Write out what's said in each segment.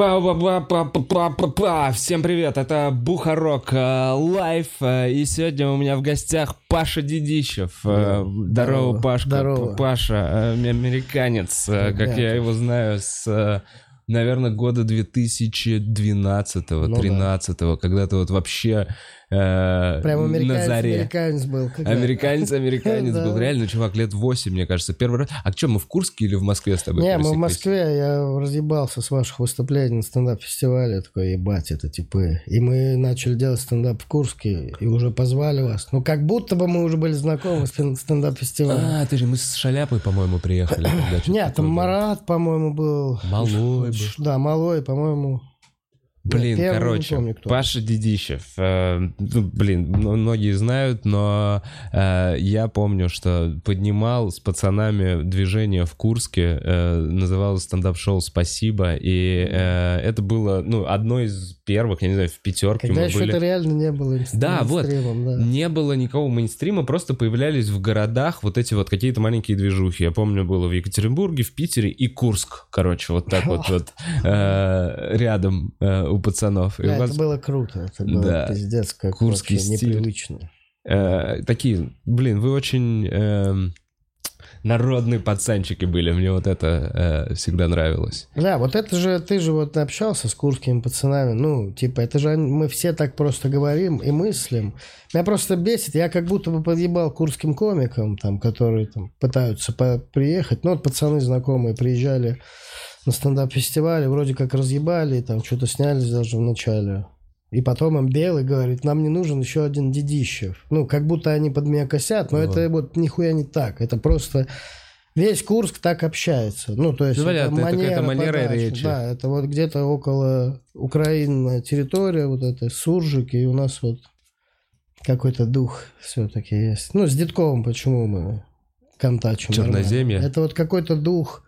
Па-па-па-па-па-па-па. Всем привет, это Бухарог э, Live, э, и сегодня у меня в гостях Паша Дедищев. Э, Здорово. Пашка. Здорово. Паша, американец, как я его знаю, с, наверное, года 2012-13, когда-то вот вообще э, Прям на американец, заре. американец был. когда- Американец, американец был. Реально, чувак, лет 8, мне кажется, первый раз. А что, мы в Курске или в Москве с тобой Не, мы в? Москве, я разъебался с ваших выступлений на стендап-фестивале. Такой, ебать, это типы. И мы начали делать стендап в Курске, и уже позвали вас. Ну, как будто бы мы уже были знакомы с стен- стендап-фестивалем. А, ты же мы с Шаляпой, по-моему, приехали. Нет, там. Марат, по-моему, был. Малой был. Да, Малой, по-моему. Блин, Первый, не короче, помню, кто. Паша Дедищев. э, ну, блин, многие знают, но э, я помню, что поднимал с пацанами движение в Курске, э, называлось стендап-шоу «Спасибо», и э, это было, ну, одно из первых, я не знаю, в пятерке Когда мы еще были. это реально не было Да, вот. да. Не было никакого мейнстрима, просто появлялись в городах вот эти вот какие-то маленькие движухи. Я помню, было в Екатеринбурге, в Питере и Курск, короче, вот так вот вот э, рядом э, у пацанов. Это было круто. Это было пиздец, как непривычно. э, такие, блин, вы очень эм, народные пацанчики были. Мне вот это э, всегда нравилось. Да, вот это же, ты же вот общался с курскими пацанами, ну, типа, это же мы все так просто говорим и мыслим. Меня просто бесит, я как будто бы подъебал курским комикам, там, которые там пытаются по- приехать. Ну, вот пацаны знакомые приезжали на стендап-фестивале, вроде как разъебали, там, что-то снялись даже в начале. И потом им Белый говорит, нам не нужен еще один Дедищев. Ну, как будто они под меня косят, но Вот. это вот нихуя не так. Это просто весь Курск так общается. Ну, то есть понятно, это какая-то манера подачи. речи. Да, это вот где-то около Украины территория, вот это Суржик, и у нас вот какой-то дух все-таки есть. Ну, с Дедковым почему мы контачим? Черноземье? нормально? Это вот какой-то дух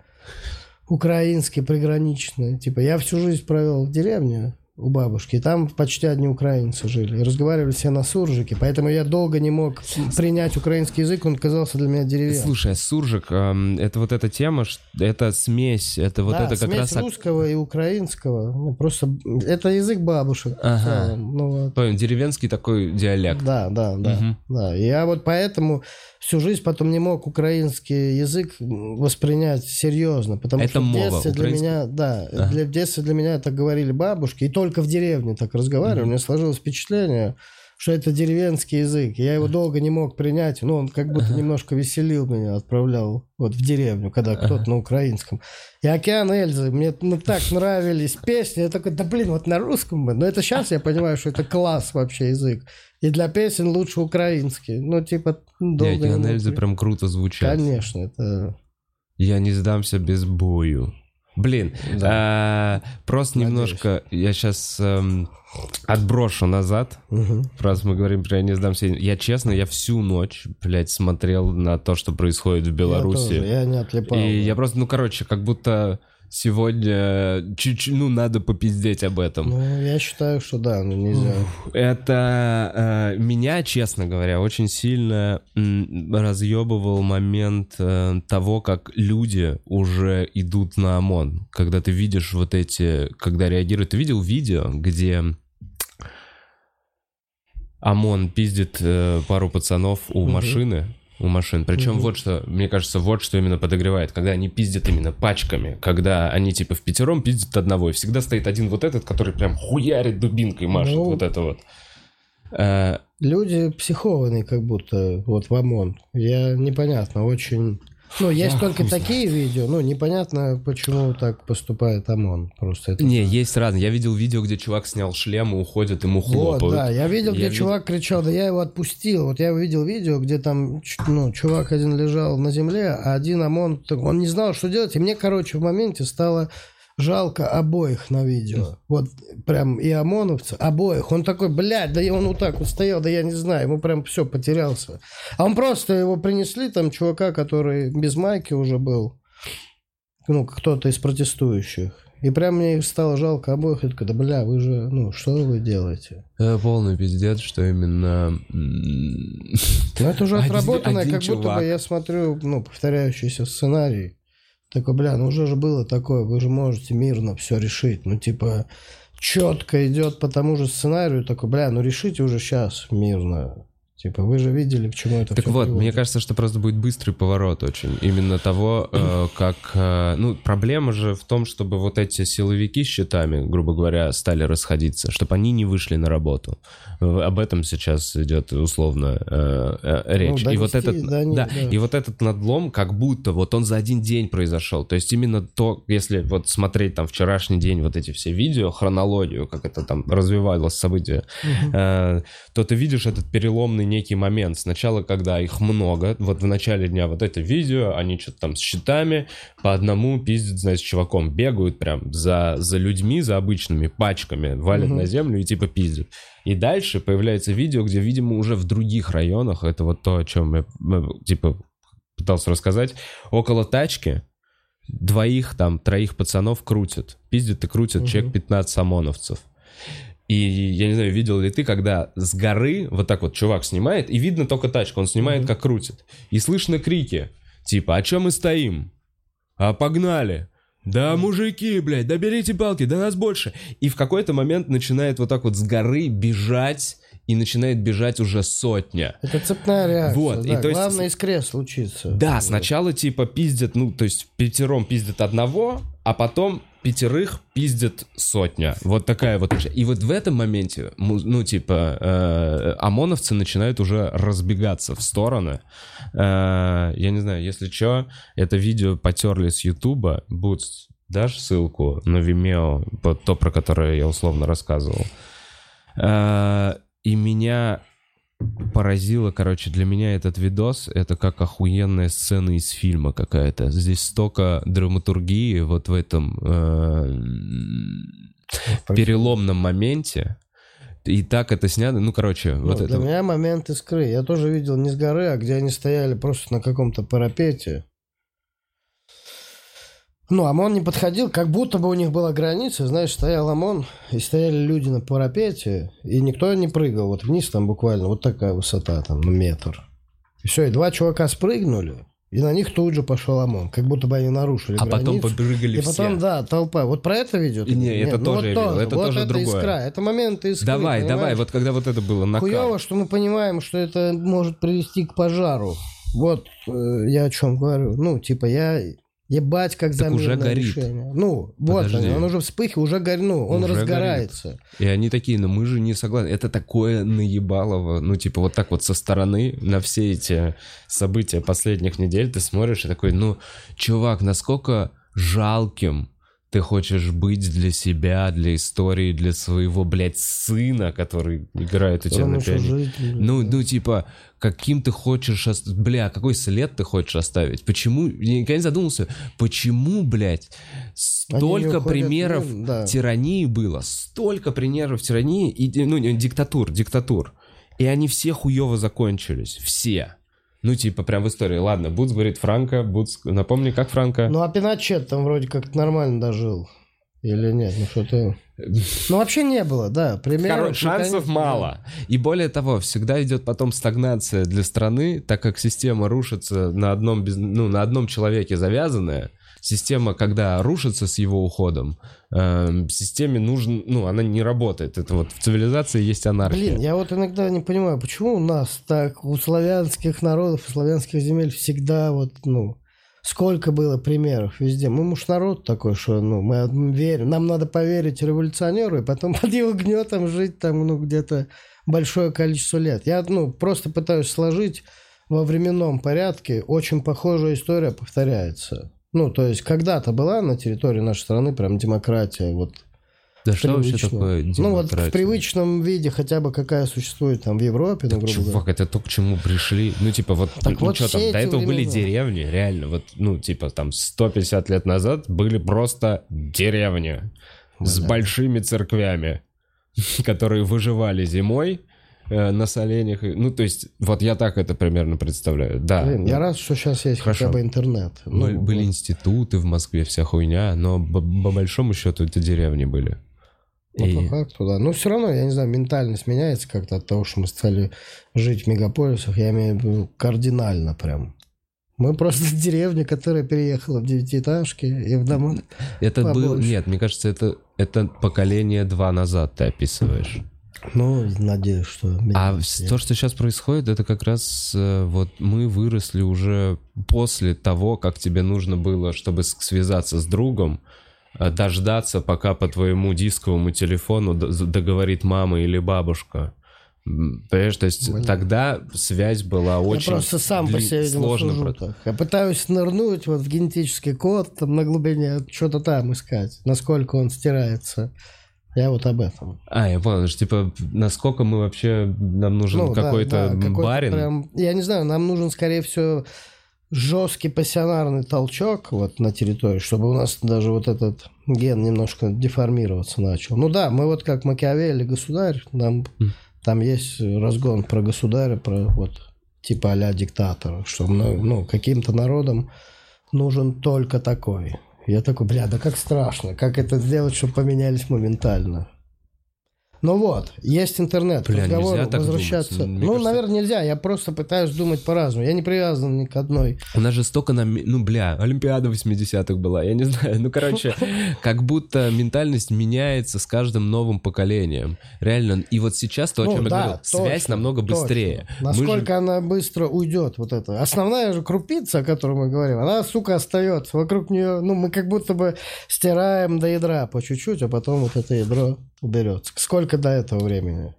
украинский, приграничный. Типа, я всю жизнь провел в деревне у бабушки, там почти одни украинцы жили. И разговаривали все на суржике, поэтому я долго не мог принять украинский язык, он казался для меня деревянным. Слушай, а суржик, эм, это вот эта тема, это смесь, это вот да, это как смесь раз... русского и украинского. Ну, просто это язык бабушек. в Ага. Ну, вот. Понял, деревенский такой диалект. Да, да, да, Мгм. да. И Я вот поэтому всю жизнь потом не мог украинский язык воспринять серьезно, потому Это что в мова, детстве для украинский- меня, да, Ага. для, в детстве для меня так говорили бабушки, и только в деревне так разговаривали. У меня сложилось впечатление, что это деревенский язык. Я его долго не мог принять, но он как будто немножко веселил меня, отправлял вот в деревню, когда кто-то на украинском. И «Океан Эльзы», мне ну, так нравились песни, я такой, да блин, вот на русском бы. Но это сейчас я понимаю, что это класс вообще язык. И для песен лучше украинский. Ну, типа, ну, долго Не, мог Эльзы прям круто звучат. Конечно, это... Я не сдамся без бою. Блин, а, просто Надеюсь. немножко я сейчас отброшу назад. Мгм. Раз мы говорим про «я не сдамся». Я честно, я всю ночь, блядь, смотрел на то, что происходит в Я, Беларуси. тоже, я не отлипал. И да. я просто, ну, короче, как будто сегодня чуть-чуть, ну, надо попиздеть об этом. Ну, я считаю, что да, ну нельзя. Это э, меня, честно говоря, очень сильно м, разъебывал момент э, того, как люди уже идут на ОМОН. Когда ты видишь вот эти, когда реагируют. Ты видел видео, где ОМОН пиздит э, пару пацанов у Мгм. машины? У машин. Причем Мгм. вот что, мне кажется, вот что именно подогревает, когда они пиздят именно пачками, когда они типа в пятером пиздят одного, и всегда стоит один вот этот, который прям хуярит дубинкой, машет Ну. вот это вот. Э, Люди психованные как будто, вот в ОМОН. Я непонятно, очень... Ну, есть Я только такие видео, ну, непонятно, почему так поступает ОМОН. Просто это... Не, есть разные. Я видел видео, где чувак снял шлем и уходит, ему Вот, хлопают. да, я видел, где Я чувак кричал, да я его отпустил. Вот я увидел видео, где там, ну, чувак один лежал на земле, а один ОМОН, он не знал, что делать. И мне, короче, в моменте стало жалко обоих на видео. Вот прям и ОМОНовца, обоих. Он такой, блядь, да он вот так вот стоял, да я не знаю, ему прям все потерялся. А он просто его принесли, там, чувака, который без майки уже был. Ну, кто-то из протестующих. И прям мне их стало жалко обоих. Я такой, да бля, вы же, ну, что вы делаете? Э, полный пиздец, что именно... Ну, это уже отработанное, как будто бы я смотрю, ну, повторяющийся сценарий. Такой, бля, ну уже же было такое, вы же можете мирно все решить. Ну, типа, четко идет по тому же сценарию, такой, бля, ну решите уже сейчас мирно. Типа, вы же видели, к чему это Так вот, приводит. мне кажется, что просто будет быстрый поворот очень. Именно того, э, как... э, ну, проблема же в том, чтобы вот эти силовики с щитами, грубо говоря, стали расходиться, чтобы они не вышли на работу. Об этом сейчас идет условно э, э, речь. и вот донести этот, до них, да, да. и вот этот надлом, как будто вот он за один день произошел. То есть именно то, если вот смотреть там вчерашний день, вот эти все видео, хронологию, как это там развивалось событие, э, то ты видишь этот переломный некий момент. Сначала, когда их много, вот в начале дня вот это видео, они что-то там с щитами по одному пиздят, с чуваком, бегают прям за, за людьми, за обычными пачками, валят Мгм. на землю и типа пиздят. И дальше появляется видео, где, видимо, уже в других районах, это вот то, о чем я, э, типа, пытался рассказать, около тачки двоих там, троих пацанов крутят. Пиздят и крутят Мгм. человек 15 ОМОНовцев. И я не знаю, видел ли ты, когда с горы вот так вот чувак снимает, и видно только тачку, он снимает, как крутит. И слышно крики, типа, а чем мы стоим? А погнали! Да, мужики, блядь, да берите палки, да нас больше. И в какой-то момент начинает вот так вот с горы бежать, и начинает бежать уже сотня. Это цепная реакция. Вот, и да. то есть- Главное искре случится. Да, сначала типа пиздят, ну, то есть пятером пиздят одного, а потом пятерых пиздят сотня. Вот такая вот. И вот в этом моменте, ну, типа, э, ОМОНовцы начинают уже разбегаться в стороны. Э, я не знаю, если что, это видео потерли с Ютуба. Будет дашь ссылку на Vimeo, то, про которое я условно рассказывал. Э, и меня поразило, короче, для меня этот видос, это как охуенная сцена из фильма какая-то. Здесь столько драматургии вот в этом э, переломном моменте. И так это снято, ну, короче, Ну, вот для это... меня момент искры. Я тоже видел не с горы, а где они стояли просто на каком-то парапете. Ну, ОМОН не подходил, как будто бы у них была граница, знаешь, стоял ОМОН, и стояли люди на парапете, и никто не прыгал. Вот вниз там буквально вот такая высота, там, ну, метр. И все, и два чувака спрыгнули, и на них тут же пошел ОМОН, как будто бы они нарушили А потом границу. побрыгали И потом, все. да, толпа. Вот про это видео? ты Не, это Нет, тоже ну, я вот видел, это вот тоже это другое. искра, это моменты искры, Давай, давай, понимаешь? вот когда вот это было накал. Хуево, что мы понимаем, что это может привести к пожару. Вот э, я о чем говорю. Ну, типа, я ебать как Так уже горит. решение. Ну, вот Подожди. он, он уже вспыхивает, уже горит, ну, он Уже разгорается. И они такие, ну мы же не согласны. Это такое наебалово. Ну, типа, вот так вот со стороны на все эти события последних недель ты смотришь и такой, ну, чувак, насколько жалким ты хочешь быть для себя, для истории, для своего, блядь, сына, который играет у тебя на пианино. Ну, ну, типа, каким ты хочешь... ос- Бля, какой след ты хочешь оставить? Почему... Я никогда не задумался, почему, блядь, столько уходят, примеров ну, да. тирании было, столько примеров тирании, и, ну, диктатур, диктатур. И они все хуево закончились, все. Ну, типа, прям в истории. Ладно, Буц говорит Франко, Буц... Напомни, как Франко? Ну, а Пиночет там вроде как нормально дожил. Или нет? Ну, что-то... Ну, вообще не было, да. Примеров, Короче, шансов конечно, мало. И более того, всегда идет потом стагнация для страны, так как система рушится на одном, без- ну, на одном человеке завязанная. Система, когда рушится с его уходом, эм, системе нужен, ну, она не работает. Это вот в цивилизации есть анархия. Блин, я вот иногда не понимаю, почему у нас так, у славянских народов, у славянских земель всегда вот, ну, сколько было примеров везде. Мы, муж, народ такой, что, ну, мы верим, нам надо поверить революционеру, и потом под его гнетом жить там, ну, где-то большое количество лет. Я, ну, просто пытаюсь сложить во временном порядке, очень похожая история повторяется. Ну, то есть, когда-то была на территории нашей страны прям демократия, вот, Да что вообще такое Ну вот в привычном виде хотя бы какая существует там в Европе, ну, грубо говоря. Чувак, это то, к чему пришли. Ну, типа, вот, Так ну, вот что там, до этого были деревни, реально. Вот, ну, типа, там, 150 лет назад были просто деревни с Да. большими церквями, которые выживали зимой э, на соленях. Ну, то есть, вот я так это примерно представляю. Да. Блин, я рад, что сейчас есть Хорошо. хотя бы интернет. Были, Ну, были вот. институты в Москве, вся хуйня, но по большому счету это деревни были. Ну, И- по факту, да. Но все равно, я не знаю, ментальность меняется как-то от того, что мы стали жить в мегаполисах. Я имею в виду кардинально прям. Мы просто деревня, которая переехала в девятиэтажки и в дома. Это был... побольше. Нет, мне кажется, это, это поколение два назад ты описываешь. Ну, надеюсь, что... А с- то, что сейчас происходит, это как раз э, вот мы выросли уже после того, как тебе нужно было, чтобы связаться с другом, дождаться, пока по твоему дисковому телефону договорит мама или бабушка. Понимаешь, то есть Блин. тогда связь была очень Я просто сам по дли- себе, видимо, сложно. сужу про- так. Я пытаюсь нырнуть вот в генетический код, там на глубине что-то там искать, насколько он стирается. Я вот об этом. А, я понял, что типа насколько мы вообще нам нужен Ну, да, какой-то да, какой-то барин. прям- я не знаю, нам нужен, скорее всего, жесткий пассионарный толчок вот на территории, чтобы у нас даже вот этот ген немножко деформироваться начал. Ну да, мы вот как Макиавелли государь, нам Мгм. там есть разгон про государя, про вот типа а диктатора, что ну, каким-то народам нужен только такой. Я такой, бля, да как страшно, как это сделать, чтобы поменялись моментально. Ну вот, есть интернет, Бля, так возвращаться. думать. Мне ну, кажется- наверное, нельзя. Я просто пытаюсь думать по-разному. Я не привязан ни к одной. У нас же столько нам... Ну, бля, Олимпиада 80-х была, я не знаю. Ну, короче, как будто ментальность меняется с каждым новым поколением. Реально. И вот сейчас то, о Ну, чем я говорил, связь намного быстрее. Насколько она быстро уйдет, вот это. Основная же крупица, о которой мы говорим, она, сука, остается. Вокруг нее, ну, мы как будто бы стираем до ядра по чуть-чуть, а потом вот это ядро уберется. Сколько до этого времени?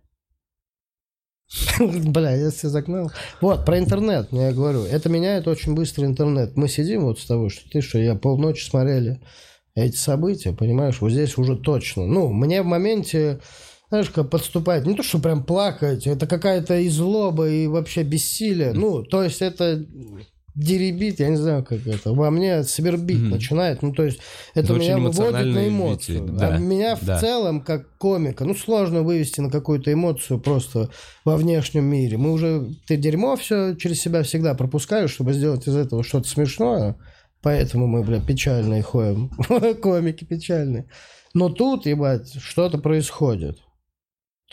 Бля, я себя загнал. Вот, про интернет, я говорю. Это меняет очень быстро интернет. Мы сидим вот с тобой, что ты, что я полночи смотрели эти события, понимаешь, вот здесь уже точно. Ну, мне в моменте, знаешь, как подступает, не то, что прям плакать, это какая-то и злоба, и вообще бессилие. Ну, то есть это деребит, я не знаю, как это, во мне свербить Мгм. начинает. Ну, то есть это Это меня выводит на эмоцию. А да, меня в да. целом, как комика, ну, сложно вывести на какую-то эмоцию просто во внешнем мире. Мы уже, ты дерьмо все через себя всегда пропускаешь, чтобы сделать из этого что-то смешное. Поэтому мы, бля, печальные ходим. Комики печальные. Но тут, ебать, что-то происходит.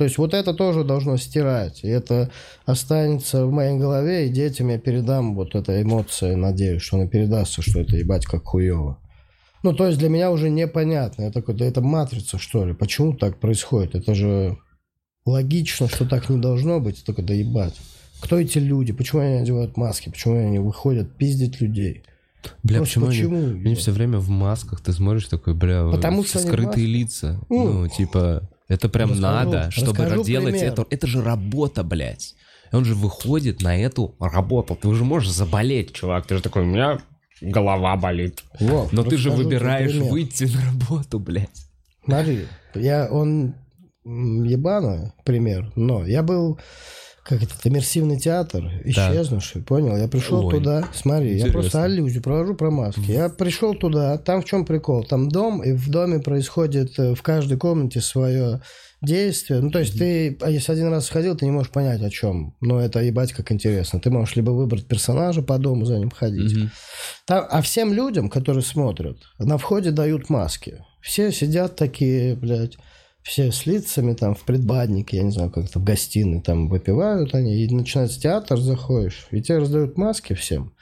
То есть вот это тоже должно стирать. И это останется в моей голове, и детям я передам вот эта эмоция, надеюсь, что она передастся, что это ебать как хуево. Ну, то есть для меня уже непонятно. Я такой, да это матрица, что ли? Почему так происходит? Это же логично, что так не должно быть. Я такой, да ебать. Кто эти люди? Почему они одевают маски? Почему они выходят пиздить людей? Бля, Просто почему, они- почему? Они ебать? все время в масках, ты смотришь такой, бля, Потому что они скрытые лица. Ну. Ну, типа, это прям Расскажу- надо, чтобы расскажу делать пример. это. Это же работа, блядь. Он же выходит на эту работу. Ты уже можешь заболеть, чувак. Ты же такой, у меня голова болит. Вот, Но ты же выбираешь пример. выйти на работу, блядь. Смотри, я, он м, ебано, пример, но я был, как это, иммерсивный театр, исчезнувший, понял? Я пришел Ой, туда, смотри, я интересно. просто аллюзию провожу про маски. Я пришел туда, там в чем прикол? Там дом, и в доме происходит э, в каждой комнате свое действие. Ну, то есть ты, а если один раз сходил, ты не можешь понять, о чем. Но это ебать как интересно. Ты можешь либо выбрать персонажа по дому, за ним ходить, Мгм. там- а всем людям, которые смотрят, на входе дают маски. Все сидят такие, блядь, все с лицами там в предбаннике, я не знаю, как-то в гостиной там выпивают они, и начинается театр, заходишь, и тебе раздают маски всем.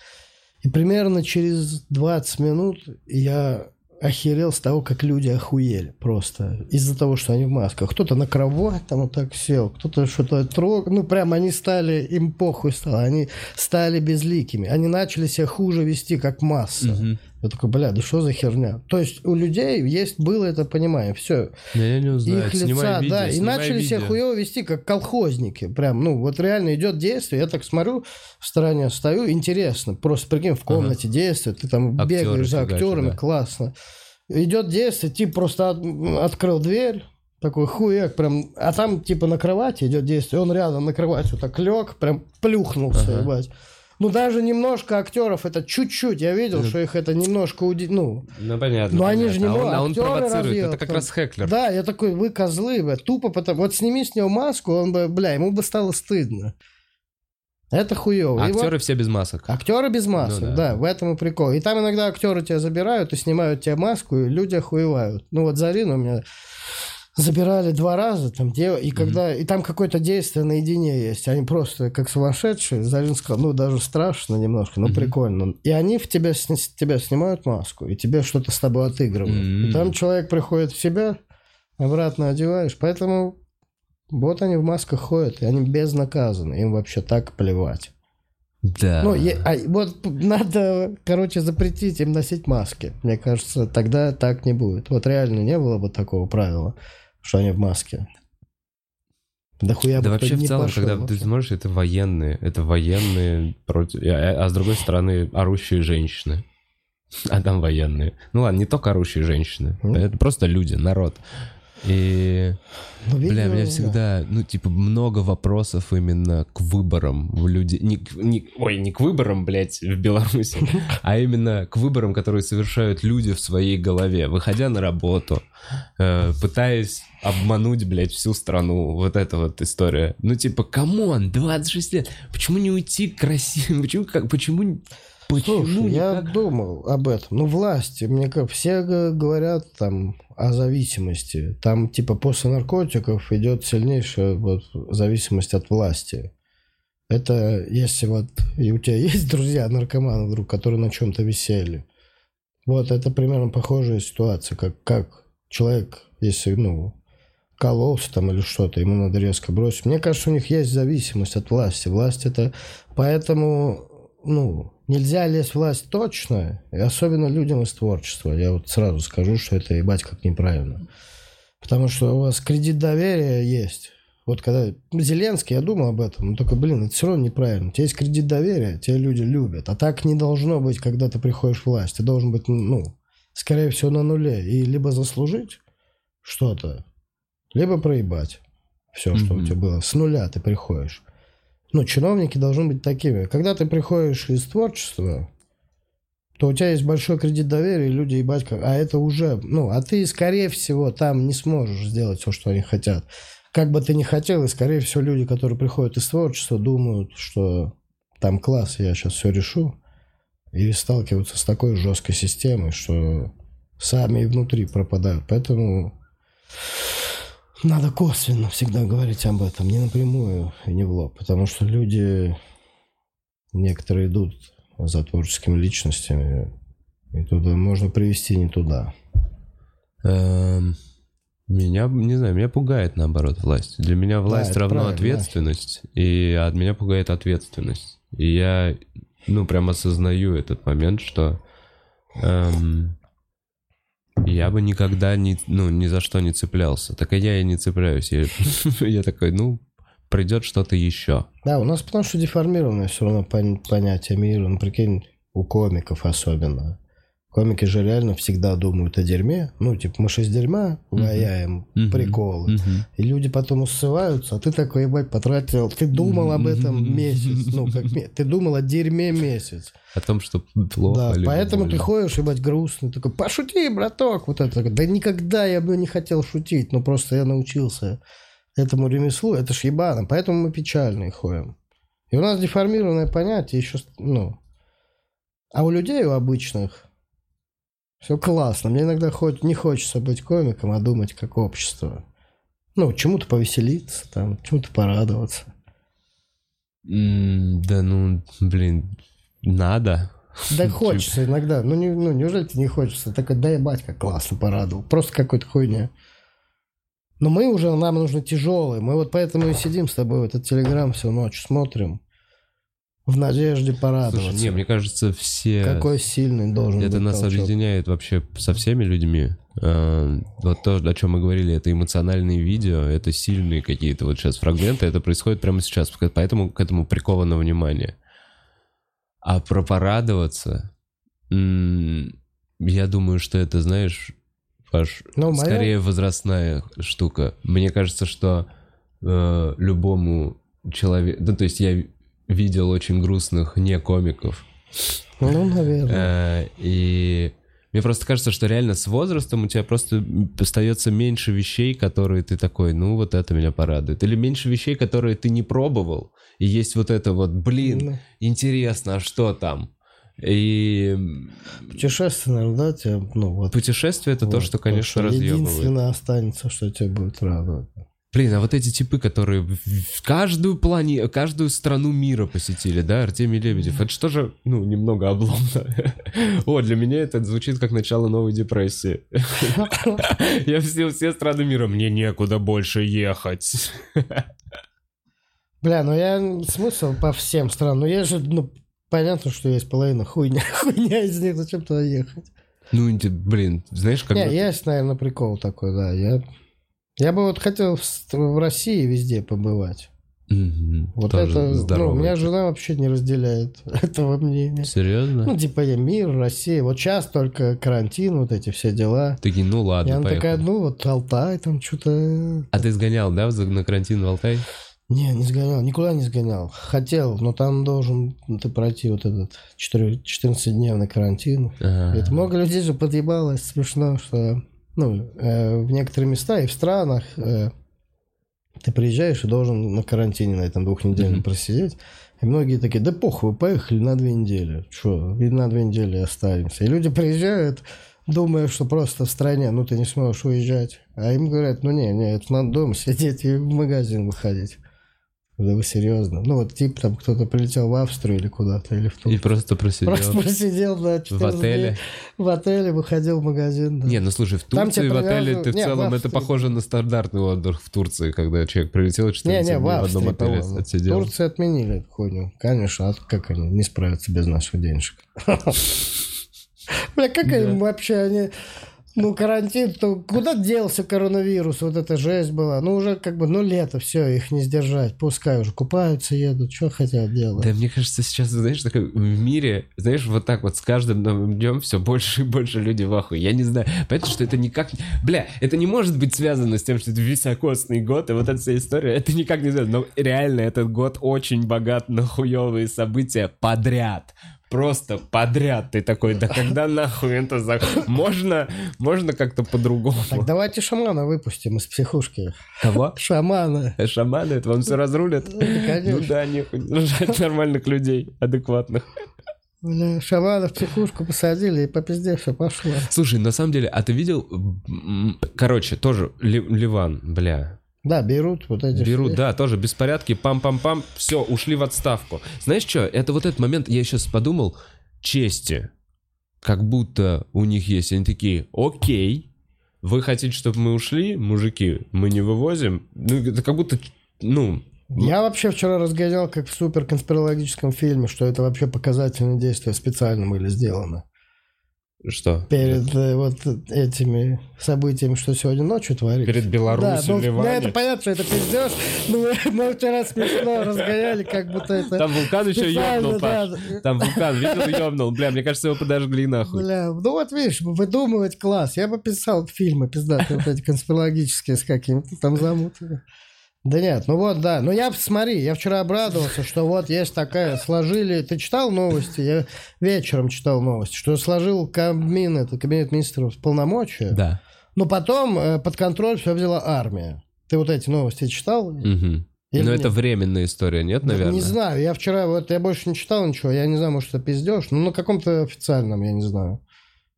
И примерно через 20 минут я охерел с того, как люди охуели просто из-за того, что они в масках. Кто-то на кровать там вот так сел, кто-то что-то трогал. Ну, прям они стали, им похуй стало, они стали безликими. Они начали себя хуже вести, как масса. Мгм. Я такой, бля, да что за херня? То есть у людей есть, было это понимание, все. Да Я не узнаю. Их Снимай лица, видео, да, и начали себя видео. хуево вести, как колхозники. Прям, ну, вот реально идет действие, я так смотрю, в стороне стою, интересно. Просто прикинь, в комнате действие, ты там Актеры бегаешь за актерами, да. классно. Идет действие, тип просто от- открыл дверь, такой хуяк, прям, а там типа на кровати идет действие, он рядом на кровати вот так лег, прям плюхнулся, Ага. ебать. Ну, даже немножко актеров, это чуть-чуть, я видел, что их это немножко, уди- ну, Ну, понятно. ну, они же не. А он, а он Актеры провоцирует. Это как там- раз Хеклер. Да, я такой, вы козлы, бля, тупо потому... Вот сними с него маску, он бы, бля, ему бы стало стыдно. Это хуево. А И вот актеры все без масок. Актеры без масок, Ну да. да. в этом и прикол. И там иногда актеры тебя забирают и снимают тебе маску, и люди охуевают. Ну вот Зарина у меня забирали два раза, там, дев... и когда, и там какое-то действие наедине есть, они просто как сумасшедшие, Зарин сказал, ну, даже страшно немножко, но прикольно. И они в тебя, с тебя снимают маску, и тебе что-то с тобой отыгрывают. И там человек приходит в себя, обратно одеваешь, поэтому вот они в масках ходят, и они безнаказаны, им вообще так плевать. Да. Ну, е- а вот надо, короче, запретить им носить маски. Мне кажется, тогда так не будет. Вот реально не было бы такого правила, что они в маске. Да хуя Да вообще в целом, пошел когда вообще. ты смотришь, это военные, это военные против, а, а с другой стороны орущие женщины, а там военные. Ну ладно, не только орущие женщины, Мгм. это просто люди, народ. И, Ну, бля, видео, меня да. всегда, ну, типа, много вопросов именно к выборам в люди... Не, не- ой, не к выборам, блядь, в Беларуси, а именно к выборам, которые совершают люди в своей голове, выходя на работу, э, пытаясь обмануть, блядь, всю страну. Вот эта вот история. Ну, типа, come on, 26 лет, почему не уйти красиво? Почему, как, почему... Почему Слушай, я думал об этом. Ну, власти, мне как все говорят там о зависимости. Там типа после наркотиков идет сильнейшая вот зависимость от власти. Это если вот и у тебя есть друзья наркоманы вдруг, которые на чем-то висели. Вот это примерно похожая ситуация, как, как человек, если, ну, кололся там или что-то, ему надо резко бросить. Мне кажется, у них есть зависимость от власти. Власть это... Поэтому, ну, нельзя лезть власть точно, и особенно людям из творчества. Я вот сразу скажу, что это ебать как неправильно. Потому что у вас кредит доверия есть. Вот когда Зеленский, я думал об этом, но только, блин, это все равно неправильно. У тебя есть кредит доверия, тебя люди любят. А так не должно быть, когда ты приходишь в власть. Ты должен быть, ну, скорее всего, на нуле. И либо заслужить что-то, либо проебать все, что Мгм. у тебя было. С нуля ты приходишь. Ну, чиновники должны быть такими. Когда ты приходишь из творчества, то у тебя есть большой кредит доверия, и люди ебать как... А это уже... Ну, а ты, скорее всего, там не сможешь сделать все, что они хотят. Как бы ты ни хотел, и, скорее всего, люди, которые приходят из творчества, думают, что там класс, я сейчас все решу, и сталкиваются с такой жесткой системой, что сами и внутри пропадают. Поэтому надо косвенно всегда говорить об этом, не напрямую и не в лоб, потому что люди, некоторые идут за творческими личностями, и туда можно привести не туда. Эм, Меня, не знаю, меня пугает, наоборот, власть. Для меня власть это равно ответственность, и от меня пугает ответственность. И я, ну, прям осознаю этот момент, что эм, я бы никогда ни, ну, ни за что не цеплялся. Так и я и не цепляюсь. Я, я такой, ну, придет что-то еще. Да, у нас потому что деформированное все равно пон- понятие мира. Ну, прикинь, у комиков особенно. Комики же реально всегда думают о дерьме. Ну, типа, мы же из дерьма ваяем Мгм. приколы. Мгм. И люди потом усываются, а ты такой, ебать, потратил. Ты думал об этом месяц. Ну, как ты думал о дерьме месяц. О том, что плохо. Да, поэтому ты больно. ходишь, ебать, грустный. Такой, пошути, браток. Вот это. Да никогда я бы не хотел шутить. Ну, просто я научился этому ремеслу. Это ж ебано. Поэтому мы печальные ходим. И у нас деформированное понятие еще, ну... А у людей, у обычных, все классно. Мне иногда хоть не хочется быть комиком, а думать как общество. Ну, чему-то повеселиться, там, чему-то порадоваться. М, Да ну, блин, надо. Да хочется иногда. Ну, не, ну неужели тебе не хочется? Так да ебать, как классно порадовал. Просто какой-то хуйня. Но мы уже, нам нужно тяжелые. Мы вот поэтому и сидим с тобой в этот телеграм всю ночь, смотрим. В надежде порадоваться. Слушай, не, мне кажется, все... Какой сильный должен Это быть нас толчок. объединяет вообще со всеми людьми. Э, Вот то, о чем мы говорили, это эмоциональные видео, это сильные какие-то вот сейчас фрагменты, это происходит прямо сейчас, поэтому к этому приковано внимание. А про порадоваться, я думаю, что это, знаешь, Паш, Ну, моя- скорее возрастная штука. Мне кажется, что э, любому человеку... Ну, то есть я видел очень грустных не комиков, Ну, наверное. Э, И мне просто кажется, что реально с возрастом у тебя просто остается меньше вещей, которые ты такой, ну вот это меня порадует. Или меньше вещей, которые ты не пробовал. И есть вот это вот, блин, Ну. интересно, а что там? И Путешествие, наверное, да, тебя, ну, вот. путешествие это то, вот, что, конечно, что разъебывает. Единственное останется, что тебе будет радовать. Блин, а вот эти типы, которые в- каждую плане, каждую страну мира посетили, да, Артемий Лебедев, это что же, ну, немного обломно. О, для меня это звучит как начало новой депрессии. Я все, все страны мира, мне некуда больше ехать. Бля, ну я смысл по всем странам. Ну есть же, ну, понятно, что есть половина хуйня, хуйня из них, зачем туда ехать? Ну, блин, знаешь, как... Не, есть, наверное, прикол такой, да. Я, я бы вот хотел в, в России везде побывать. Мгм, Вот это, ну, здорово. у меня жена вообще не разделяет этого мнения. Серьезно? Ну, типа, я мир, Россия. Вот сейчас только карантин, вот эти все дела. Такие, ну И ладно, она такая, поехали. ну, вот Алтай там что-то... А ты сгонял, да, на карантин в Алтай? Не, не сгонял, никуда не сгонял. Хотел, но там должен ты пройти вот этот 4 14-дневный карантин. Ага. Это много людей же подъебалось, смешно, что ну, э, в некоторые места и в странах э, ты приезжаешь и должен на карантине на этом двухнедельном Мгм. просидеть. И многие такие, да похуй, поехали на две недели. Что, и на две недели останемся. И люди приезжают, думая, что просто в стране, ну ты не сможешь уезжать. А им говорят, ну не, не, это надо дома сидеть и в магазин выходить. Да вы серьезно? Ну вот типа там кто-то прилетел в Австрию или куда-то, или в И Турцию. просто просидел Просто просидел 14 в отеле. дней в отеле, выходил в магазин. да. Не, ну слушай, в Турции в отеле ты в Не, в целом это Австрии. похоже на стандартный отдых в Турции, когда человек прилетел и 14 Не, не, в в одном отеле по-моему. отсидел. Турции отменили эту хуйню. Конечно, а как они не справятся без наших денежек? Бля, как они вообще, они... Ну, карантин, то куда делся коронавирус? Вот эта жесть была. Ну, уже как бы, ну, лето, все, их не сдержать. Пускай уже купаются, едут, что хотят делать. Да, мне кажется, сейчас, знаешь, такой, в мире, знаешь, вот так вот с каждым новым днем все больше и больше люди в ахуе. Я не знаю. Понятно, что это никак... Бля, это не может быть связано с тем, что это високосный год, и вот эта вся история, это никак не связано. Но реально этот год очень богат на хуевые события подряд. Просто подряд ты такой, да когда нахуй это за... Можно, можно как-то по-другому. Так давайте шамана выпустим из психушки. Кого? Шамана. Шаманы, это вам все разрулят? Ну, Ну конечно. да, нехуй держать нормальных людей, адекватных. Бля, шамана в психушку посадили, и по пизде все пошло. Слушай, на самом деле, а ты видел... Короче, тоже Ли- Ливан, бля. Да, берут вот эти Берут, все. да, тоже беспорядки, пам-пам-пам, все, ушли в отставку. Знаешь что, это вот этот момент, я сейчас подумал, чести. Как будто у них есть, они такие, окей, вы хотите, чтобы мы ушли, мужики, мы не вывозим. Ну, это как будто, ну, Я вообще вчера разгонял, как в супер конспирологическом фильме, что это вообще показательные действия специально были сделаны. Что? Перед э, вот этими событиями, что сегодня ночью творится. Перед Беларусью, да, ну, Ливане. ну, это понятно, что это пиздеж, но мы, мы вчера смешно разгоняли, как будто это... Там вулкан еще ёбнул, да. Паш. Там вулкан, видел, ёбнул. Бля, мне кажется, его подожгли нахуй. Бля, ну вот видишь, выдумывать класс. Я бы писал фильмы пиздатые, вот эти конспирологические с какими-то там замутами. Да нет, ну вот, да. Ну я, смотри, я вчера обрадовался, что вот есть такая, сложили... Ты читал новости? Я вечером читал новости, что сложил Кабмин, это Кабинет министров полномочия. Да. Но потом э, под контроль все взяла армия. Ты вот эти новости читал? Мгм. Или Но нет? это временная история, нет, наверное? Не знаю, я вчера, вот я больше не читал ничего, я не знаю, может, это пиздеж, ну, на каком-то официальном, я не знаю,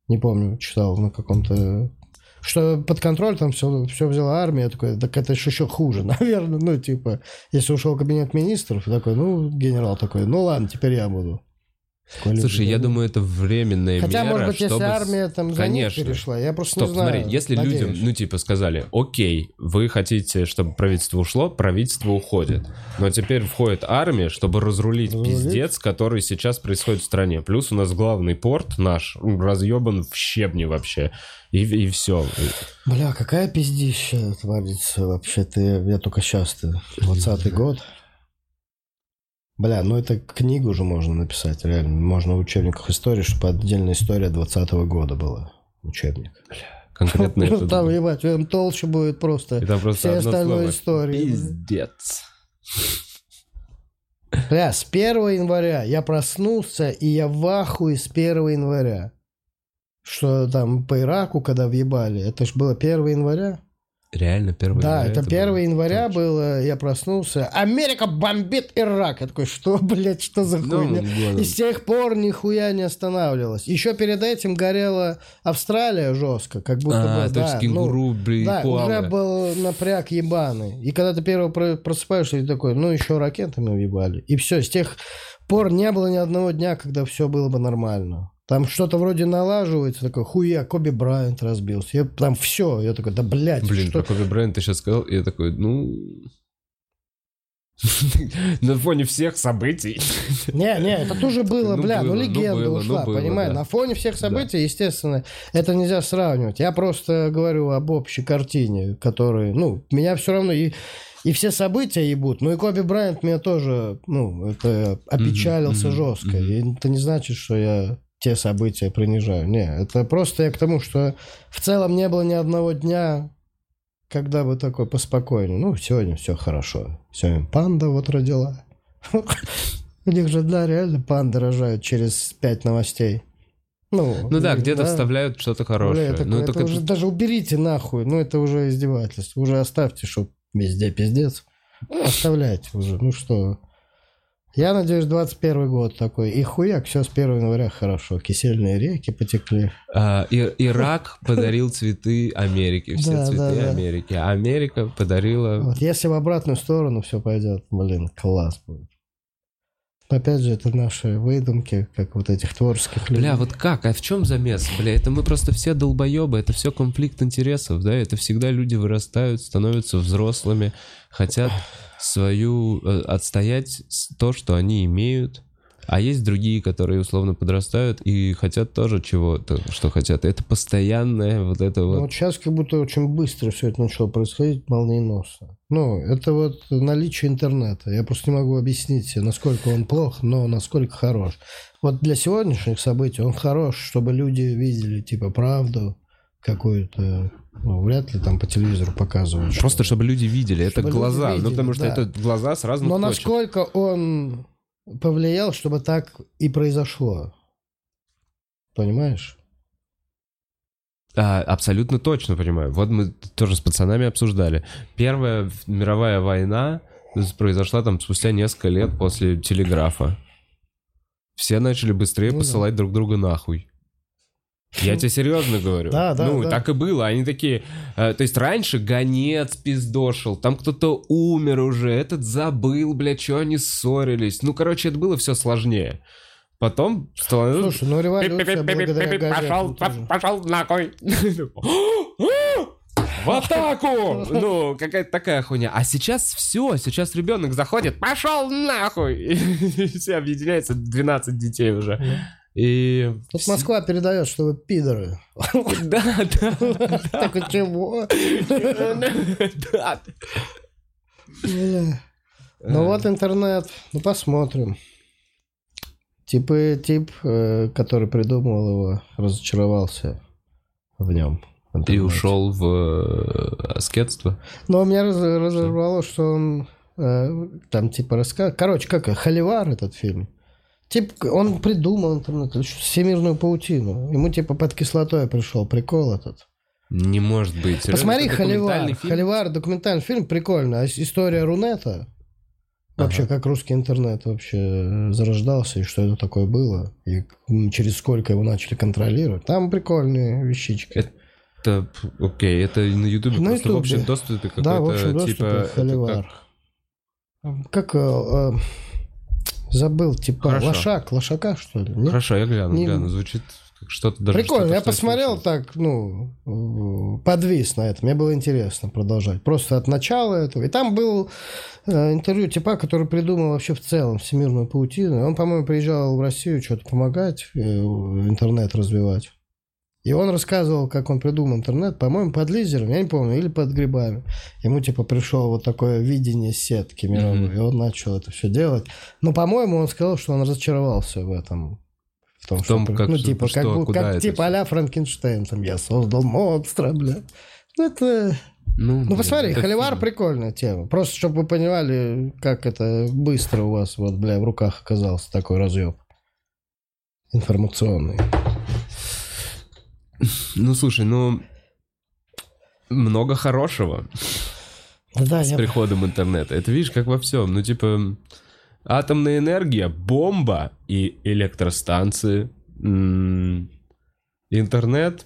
не помню, читал на каком-то... Что под контроль там все, все взяла армия, такой, так это еще хуже, наверное, ну, типа, если ушел кабинет министров, такой, ну, генерал такой, ну, ладно, теперь я буду. Такой, Слушай, я думаю, это временная Хотя, мера, может быть, если чтобы с- армия там за Конечно. перешла, я просто Стоп, не знаю. смотри, если надеюсь. людям, ну, типа, сказали, окей, вы хотите, чтобы правительство ушло, правительство уходит. Но теперь входит армия, чтобы разрулить Разрулить. пиздец, который сейчас происходит в стране. Плюс у нас главный порт наш разъебан в щебни вообще. И, и все. Бля, какая пиздища творится вообще. Ты, я только сейчас, ты, 20 год. Бля, ну это книгу уже можно написать, реально. Можно в учебниках истории, чтобы отдельная история 20 года была. Учебник. Конкретно Ну, это... там, ебать, там толще будет просто. И там просто все остальные истории. Пиздец. Бля, с 1 января я проснулся, и я в ахуе с 1 января. Что там по Ираку, когда въебали, это ж было 1 января. Реально 1 Да, января это 1 было? января Точно. было, я проснулся. Америка бомбит Ирак. Я такой, что, блядь, что за Новым хуйня? годом. И с тех пор нихуя не останавливалось. Еще перед этим горела Австралия жестко, как будто А, бы, точно, да, кенгуру, блин, да, коалы. уже был напряг ебаный. И когда ты первый про- просыпаешься, ты такой, ну, еще ракетами уебали. И все, с тех пор не было ни одного дня, когда все было бы нормально. Там что-то вроде налаживается, такой, хуя, Коби Брайант разбился. Я, там все, я такой, да, блядь, Блин, что про Коби Брайант ты сейчас сказал, я такой, ну... На фоне всех событий. Не, не, это тоже было, Ну, бля, ну, было, ну, легенда было, ну, ушла, было, понимаешь? да. На фоне всех событий, естественно, это нельзя сравнивать. Я просто говорю об общей картине, которая, ну, меня все равно и, и все события ебут. Ну и Коби Брайант меня тоже, ну, это опечалился жестко. И это не значит, что я те события принижаю. Не, это просто я к тому, что в целом не было ни одного дня, когда бы такой поспокойнее. Ну, сегодня все хорошо. Сегодня панда вот родила. У них же, да, реально панды рожают через пять новостей. Ну, Ну да, где-то вставляют что-то хорошее. это, Ну, это только уже тут- даже уберите нахуй. Ну, это уже издевательство. Уже оставьте, чтоб везде пиздец. Оставляйте уже. Ну что. Я надеюсь, 21 год такой. И хуяк, все с 1 января хорошо. Кисельные реки потекли. А, И- Ирак подарил цветы Америке, все Да, цветы да, да. Америки. А Америка подарила... Вот если в обратную сторону все пойдет, блин, класс будет. Опять же, это наши выдумки, как вот этих творческих людей. Бля, вот как? А в чем замес? Бля, это мы просто все долбоебы, это все конфликт интересов, да? Это всегда люди вырастают, становятся взрослыми, хотят свою... э, отстоять то, что они имеют. А есть другие, которые условно подрастают и хотят тоже чего-то, что хотят. Это постоянное вот это Ну, вот... вот сейчас как будто очень быстро все это начало происходить, молниеносно. Ну, это вот наличие интернета. Я просто не могу объяснить насколько он плох, но насколько хорош. Вот для сегодняшних событий он хорош, чтобы люди видели, типа, правду какую-то. Ну, вряд ли там по телевизору показывают. Просто чтобы люди видели, это Чтобы люди глаза. ну, видели, потому что да. это глаза с разных Но точек. насколько он повлиял, чтобы так и произошло. Понимаешь? А, абсолютно точно понимаю. Вот мы тоже с пацанами обсуждали. Первая мировая война произошла там спустя несколько лет после телеграфа. Все начали быстрее Ну да. посылать друг друга нахуй. Я тебе серьезно говорю. Да, да, Ну, да. так и было. Они такие... э, то есть раньше гонец пиздошил, там кто-то умер уже, этот забыл, блядь, что они ссорились. Ну, короче, это было все сложнее. Потом становилось... Слушай, ну революция благодаря Пошел, пошел нахуй. В атаку! Ну, какая-то такая хуйня. А сейчас все, сейчас ребенок заходит, пошел нахуй! И все объединяются, 12 детей уже. И... Тут Москва передает, что вы пидоры. Да, да, Такой, чего? да. Ну вот интернет. Ну посмотрим. Типы, тип, э, который придумал его, разочаровался в нем. И ушел в э, аскетство. Но меня раз- разорвало, что он э, там типа рассказывал. Короче, как Холивар этот фильм. Тип, он придумал интернет, всемирную паутину. Ему типа под кислотой пришел прикол этот. Не может быть. Посмотри это Холивар. документальный фильм? Холивар документальный фильм прикольно. А История Рунета. Вообще, как русский интернет вообще э, зарождался, и что это такое было, и через сколько его начали контролировать. Там прикольные вещички. Это, Это, окей, это на Ютубе На просто в Ютубе. общем доступе какой-то, Да, в общем доступе типа... это Холивар. Как, э, э, забыл, типа Хорошо. лошак, лошака что ли? Нет? Хорошо, я гляну, Не- гляну, звучит что-то даже... Прикольно, что-то, я что посмотрел слышал. так, ну, подвис на это. Мне было интересно продолжать. Просто от начала этого. И там был э, интервью типа, который придумал вообще в целом всемирную паутину. Он, по-моему, приезжал в Россию что-то помогать, э, интернет развивать. И он рассказывал, как он придумал интернет, по-моему, под лизером, я не помню, или под грибами. Ему, типа, пришло вот такое видение сетки мировой, Мгм. и он начал это все делать. Но, по-моему, он сказал, что он разочаровался в этом. В том, В том, что, как- ну, типа, что, как, куда как это типа а-ля Франкенштейн, там, я создал монстра, бля. Ну, это... Ну, Ну, посмотри, это Холивар фильм. прикольная тема. Просто, чтобы вы понимали, как это быстро у вас, вот, бля, в руках оказался такой разъем. Информационный. Ну, слушай, ну... много хорошего Да, с я... приходом интернета. Это видишь, как во всем. Ну, типа, атомная энергия, бомба и электростанции, интернет,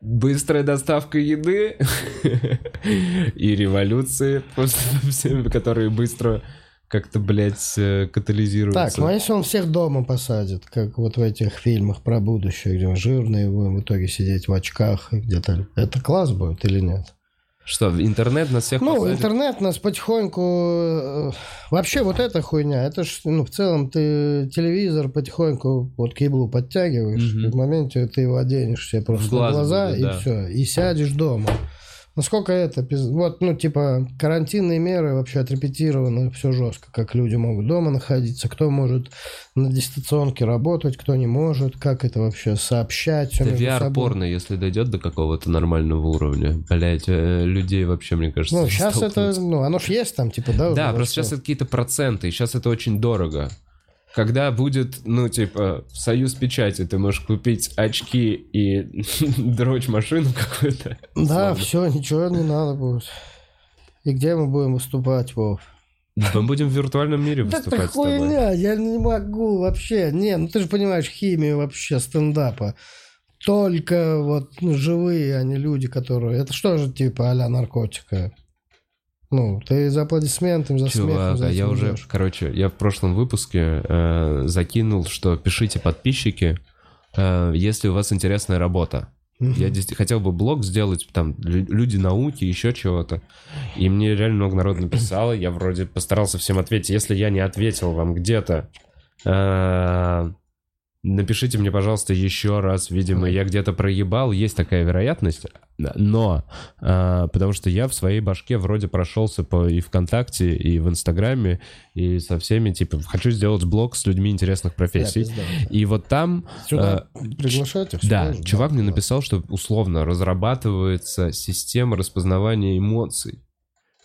быстрая доставка еды и революции, просто всеми, которые быстро как-то, блядь, э, катализируются. Так, ну а если он всех дома посадит, как вот в этих фильмах про будущее, где он жирный, будем в итоге сидеть в очках и где-то... Это класс будет или нет? Что, интернет нас всех Ну, посадит? интернет нас потихоньку... э, Вообще вот эта хуйня, это ж, ну, в целом ты телевизор потихоньку вот к еблу подтягиваешь, Мгм. и в моменте ты его оденешь себе просто В глаз на глаза, будет, и да. все, и сядешь дома. Насколько это... Вот, ну, типа, карантинные меры вообще отрепетированы, все жестко, как люди могут дома находиться, кто может на дистанционке работать, кто не может, как это вообще сообщать, все Это. VR-порно, если дойдет до какого-то нормального уровня. Блять, людей вообще, мне кажется, Ну, сейчас это, ну, оно ж есть там, типа, да? Да, просто сейчас это какие-то проценты, и сейчас это очень дорого. Когда будет, ну, типа, союз печати, ты можешь купить очки и дрочь машину какую-то. Да, все, ничего не надо будет. И где мы будем выступать, Вов? Мы будем в виртуальном мире Да выступать это с тобой. хуйня, я не могу вообще. Не, ну ты же понимаешь химию вообще стендапа. Только вот ну, живые, а не люди, которые... Это что же типа а-ля наркотика? Ну, ты за аплодисментами, за смехом, Чувак, за а я уже, идешь. короче, я в прошлом выпуске э, закинул, что пишите подписчики, э, если у вас интересная работа. Я хотел бы блог сделать, там, лю- люди науки, еще чего-то. И мне реально много народу написало, я вроде постарался всем ответить. Если я не ответил вам где-то, э, напишите мне, пожалуйста, еще раз. Видимо, я где-то проебал, есть такая вероятность. Но, э, потому что я в своей башке вроде прошелся по и ВКонтакте, и в Инстаграме, и со всеми, типа, хочу сделать блог с людьми интересных профессий. пизда. И вот там... Сюда э, приглашать их? да, же? чувак мне класс. написал, что условно разрабатывается система распознавания эмоций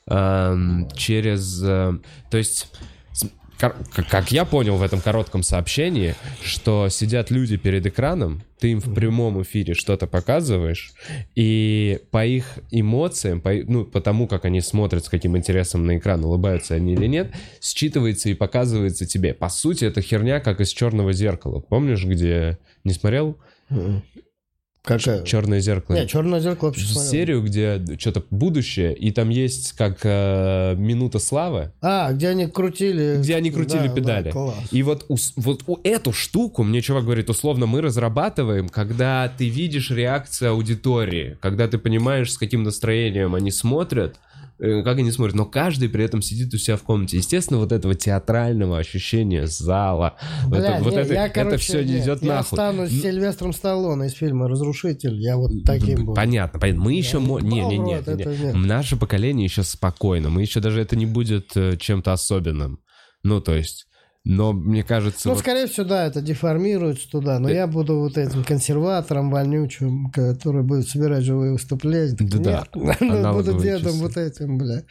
эм, через, э, то есть, как я понял в этом коротком сообщении, что сидят люди перед экраном, ты им в прямом эфире что-то показываешь, и по их эмоциям, по, ну, по тому, как они смотрят, с каким интересом на экран, улыбаются они или нет, считывается и показывается тебе. По сути, это херня, как из черного зеркала. Помнишь, где не смотрел? Какая? Черное зеркало. Не, черное зеркало вообще смотрел. серию, где что-то будущее, и там есть как э, минута славы, А, где они крутили... где они крутили Да, да, педали. класс. и вот, ус- вот у эту штуку, мне чувак говорит, условно, мы разрабатываем, когда ты видишь реакцию аудитории, когда ты понимаешь, с каким настроением они смотрят, как они смотрят, но каждый при этом сидит у себя в комнате. Естественно, вот этого театрального ощущения зала, вот Бля, это, вот не, это, я, это короче, все нет, идет я нахуй. стану с Н- Сильвестром Сталлоне из фильма «Разрушитель». Я вот таким буду. Понятно, понятно. Мы еще... мо- Не, не, не, вот это не. нет. Наше поколение еще спокойно. Мы еще даже это не будет э, чем-то особенным. Ну, то есть... Но мне кажется... Ну, вот- скорее всего, да, это деформируется туда. Но я буду вот этим консерватором вонючим, который будет собирать живые выступления. Так Да-да, нет, буду аналоговые дедом часы. вот этим, бля.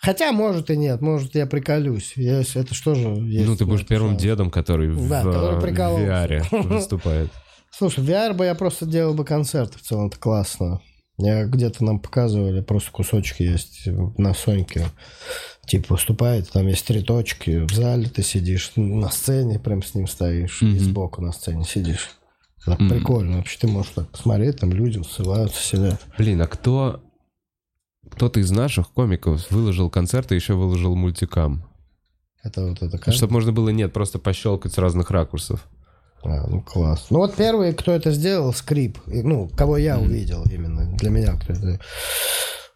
Хотя, может и нет, может я приколюсь. Я- это что же есть? ну, ты будешь первым шанс. дедом, который в, Да, который э, прикалывался. VR выступает. Слушай, VR бы я просто делал бы концерты в целом, это классно. Где-то нам показывали, просто кусочки есть на Соньке. Типа выступает, там есть три точки, в зале ты сидишь, на сцене прям с ним стоишь, и Мгм. сбоку на сцене сидишь. Это Мгм. прикольно. Вообще ты можешь так посмотреть, там люди ссылаются, сидят. Блин, а кто... Кто-то из наших комиков выложил концерт и еще выложил мультикам. Это вот это как? Чтобы можно было, нет, просто пощелкать с разных ракурсов. А, ну класс. Ну вот первый, кто это сделал, Скрип. Ну, кого я увидел именно. Для меня кто это.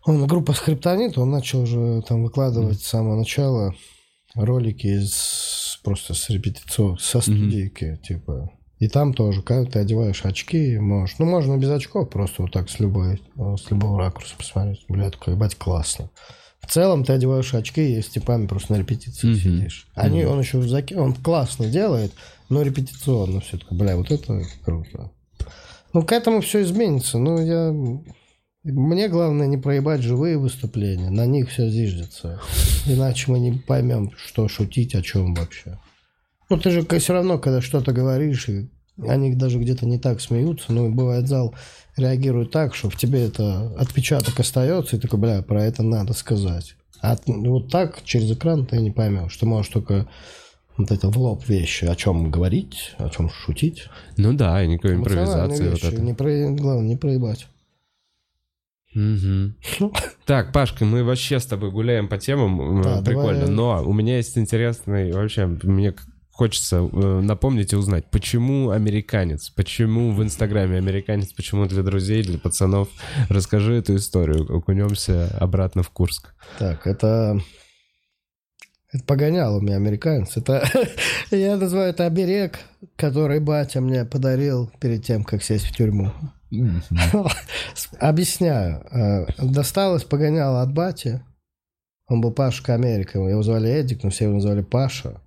Он группа Скриптонит, он начал уже там выкладывать с самого начала ролики из просто с репетицион, со студийки, типа. И там тоже, когда ты одеваешь очки, можешь. Ну, можно без очков, просто вот так с любой, э, с любого ракурса посмотреть. Бля, такой, ебать, классно. В целом ты одеваешь очки и с типами просто на репетиции Мгм. сидишь. Они, он еще заки... он классно делает, но репетиционно все таки бля, вот это круто. Ну, к этому все изменится. Ну, я... Мне главное не проебать живые выступления. На них все зиждется. Иначе мы не поймем, что шутить, о чем вообще. Ну, ты же все равно, когда что-то говоришь, и они даже где-то не так смеются, но бывает зал реагирует так, что в тебе это отпечаток остается, и такой, бля, про это надо сказать. А вот так через экран ты не поймешь. Ты можешь только вот это в лоб вещи, о чем говорить, о чем шутить. Ну да, и никакой импровизации. Вот это. Не про... Главное, не проебать. Угу. Так, Пашка, мы вообще с тобой гуляем по темам, да, прикольно. Давай... Но у меня есть интересный, вообще, мне хочется э, напомнить и узнать, почему американец, почему в Инстаграме американец, почему для друзей, для пацанов. Расскажи эту историю, окунемся обратно в Курск. Так, это это погонял у меня американец. Это я называю это оберег, который батя мне подарил перед тем, как сесть в тюрьму. Объясняю. Э, досталось погоняло от бати. Он был Пашка Америка. Его звали Эдик, но все его называли Паша.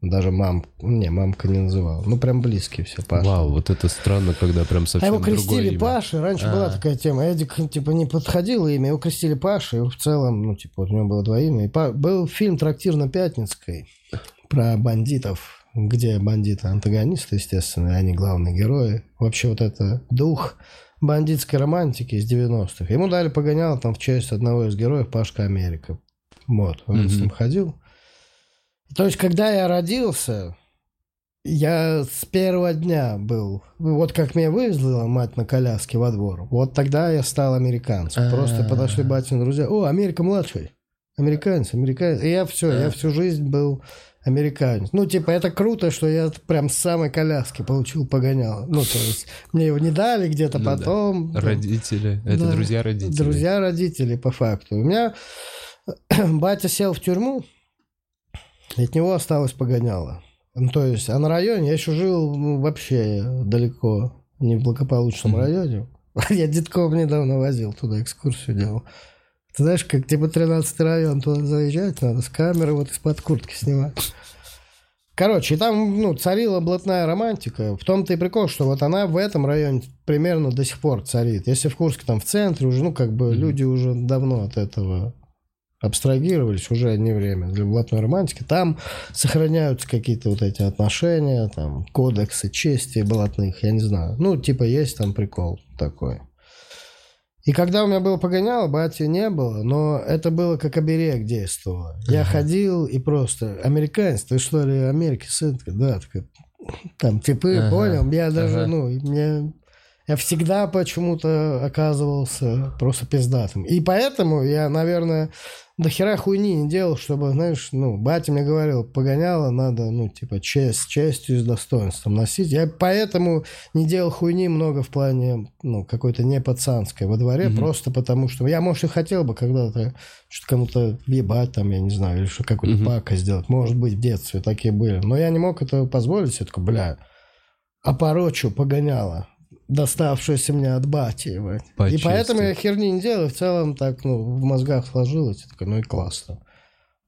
Даже мам, не, мамка не называла. Ну, прям близкие все, Паша. Вау, вот это странно, когда прям совсем А его крестили Паша. Раньше А-а-а. была такая тема. Эдик, типа, не подходил имя. Его крестили Паша. И в целом, ну, типа, вот у него было два имя. И па... Был фильм «Трактир на Пятницкой» про бандитов, где бандиты антагонисты, естественно, они главные герои. Вообще вот это дух бандитской романтики из 90-х. Ему дали погоняло там в честь одного из героев Пашка Америка. Вот, он mm-hmm. с ним ходил. То есть, когда я родился, я с первого дня был. Вот как меня вывезла мать на коляске во двор. Вот тогда я стал американцем. Просто подошли батин друзья. О, Америка младший. Американец, американец. И я все, я всю жизнь был американец. Ну, типа, это круто, что я прям с самой коляски получил погонял. Ну, то есть, мне его не дали где-то ну, потом. Да. Родители. Это да. друзья родители. Друзья родители, по факту. У меня батя сел в тюрьму от него осталось погоняло. Ну, то есть, а на районе я еще жил ну, вообще далеко, не в благополучном mm-hmm. районе. Я детков недавно возил туда, экскурсию делал. Ты знаешь, как типа 13 район, туда заезжать надо, с камеры вот из-под куртки снимать. Короче, там, ну, царила блатная романтика. В том-то и прикол, что вот она в этом районе примерно до сих пор царит. Если в Курске там в центре уже, ну, как бы mm-hmm. люди уже давно от этого абстрагировались, уже не время для блатной романтики. Там сохраняются какие-то вот эти отношения, там, кодексы чести блатных, я не знаю. Ну, типа, есть там прикол такой. И когда у меня было погоняло, бати не было, но это было как оберег действовало. Я ходил и просто, американец, ты что ли, Америки сын? Да, так, там типы, ага. понял? Я даже, ага. ну, мне я всегда почему-то оказывался просто пиздатым. И поэтому я, наверное, до хера хуйни не делал, чтобы, знаешь, ну, батя мне говорил, погоняло надо, ну, типа, честь, честью и с достоинством носить. Я поэтому не делал хуйни много в плане, ну, какой-то не пацанской во дворе, mm-hmm. просто потому что я, может, и хотел бы когда-то что-то кому-то въебать там, я не знаю, или что какую-то mm-hmm. пакость сделать. Может быть, в детстве такие были. Но я не мог этого позволить. Я такой, бля, опорочу, погоняло доставшуюся мне от бати. И поэтому я херни не делаю. В целом так, ну, в мозгах сложилось. Я такой, ну и классно.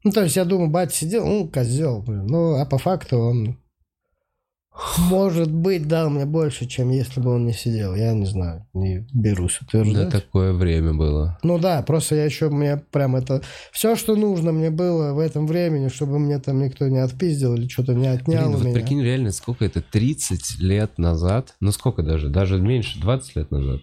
Ну, то есть, я думаю, батя сидел, ну, козел, блин. Ну, а по факту он может быть, дал мне больше, чем если бы он не сидел. Я не знаю, не берусь утверждать. Да, такое время было. Ну да, просто я еще, мне прям это... Все, что нужно мне было в этом времени, чтобы мне там никто не отпиздил или что-то не отнял Блин, у вот меня. прикинь, реально, сколько это? 30 лет назад? Ну сколько даже? Даже меньше, 20 лет назад.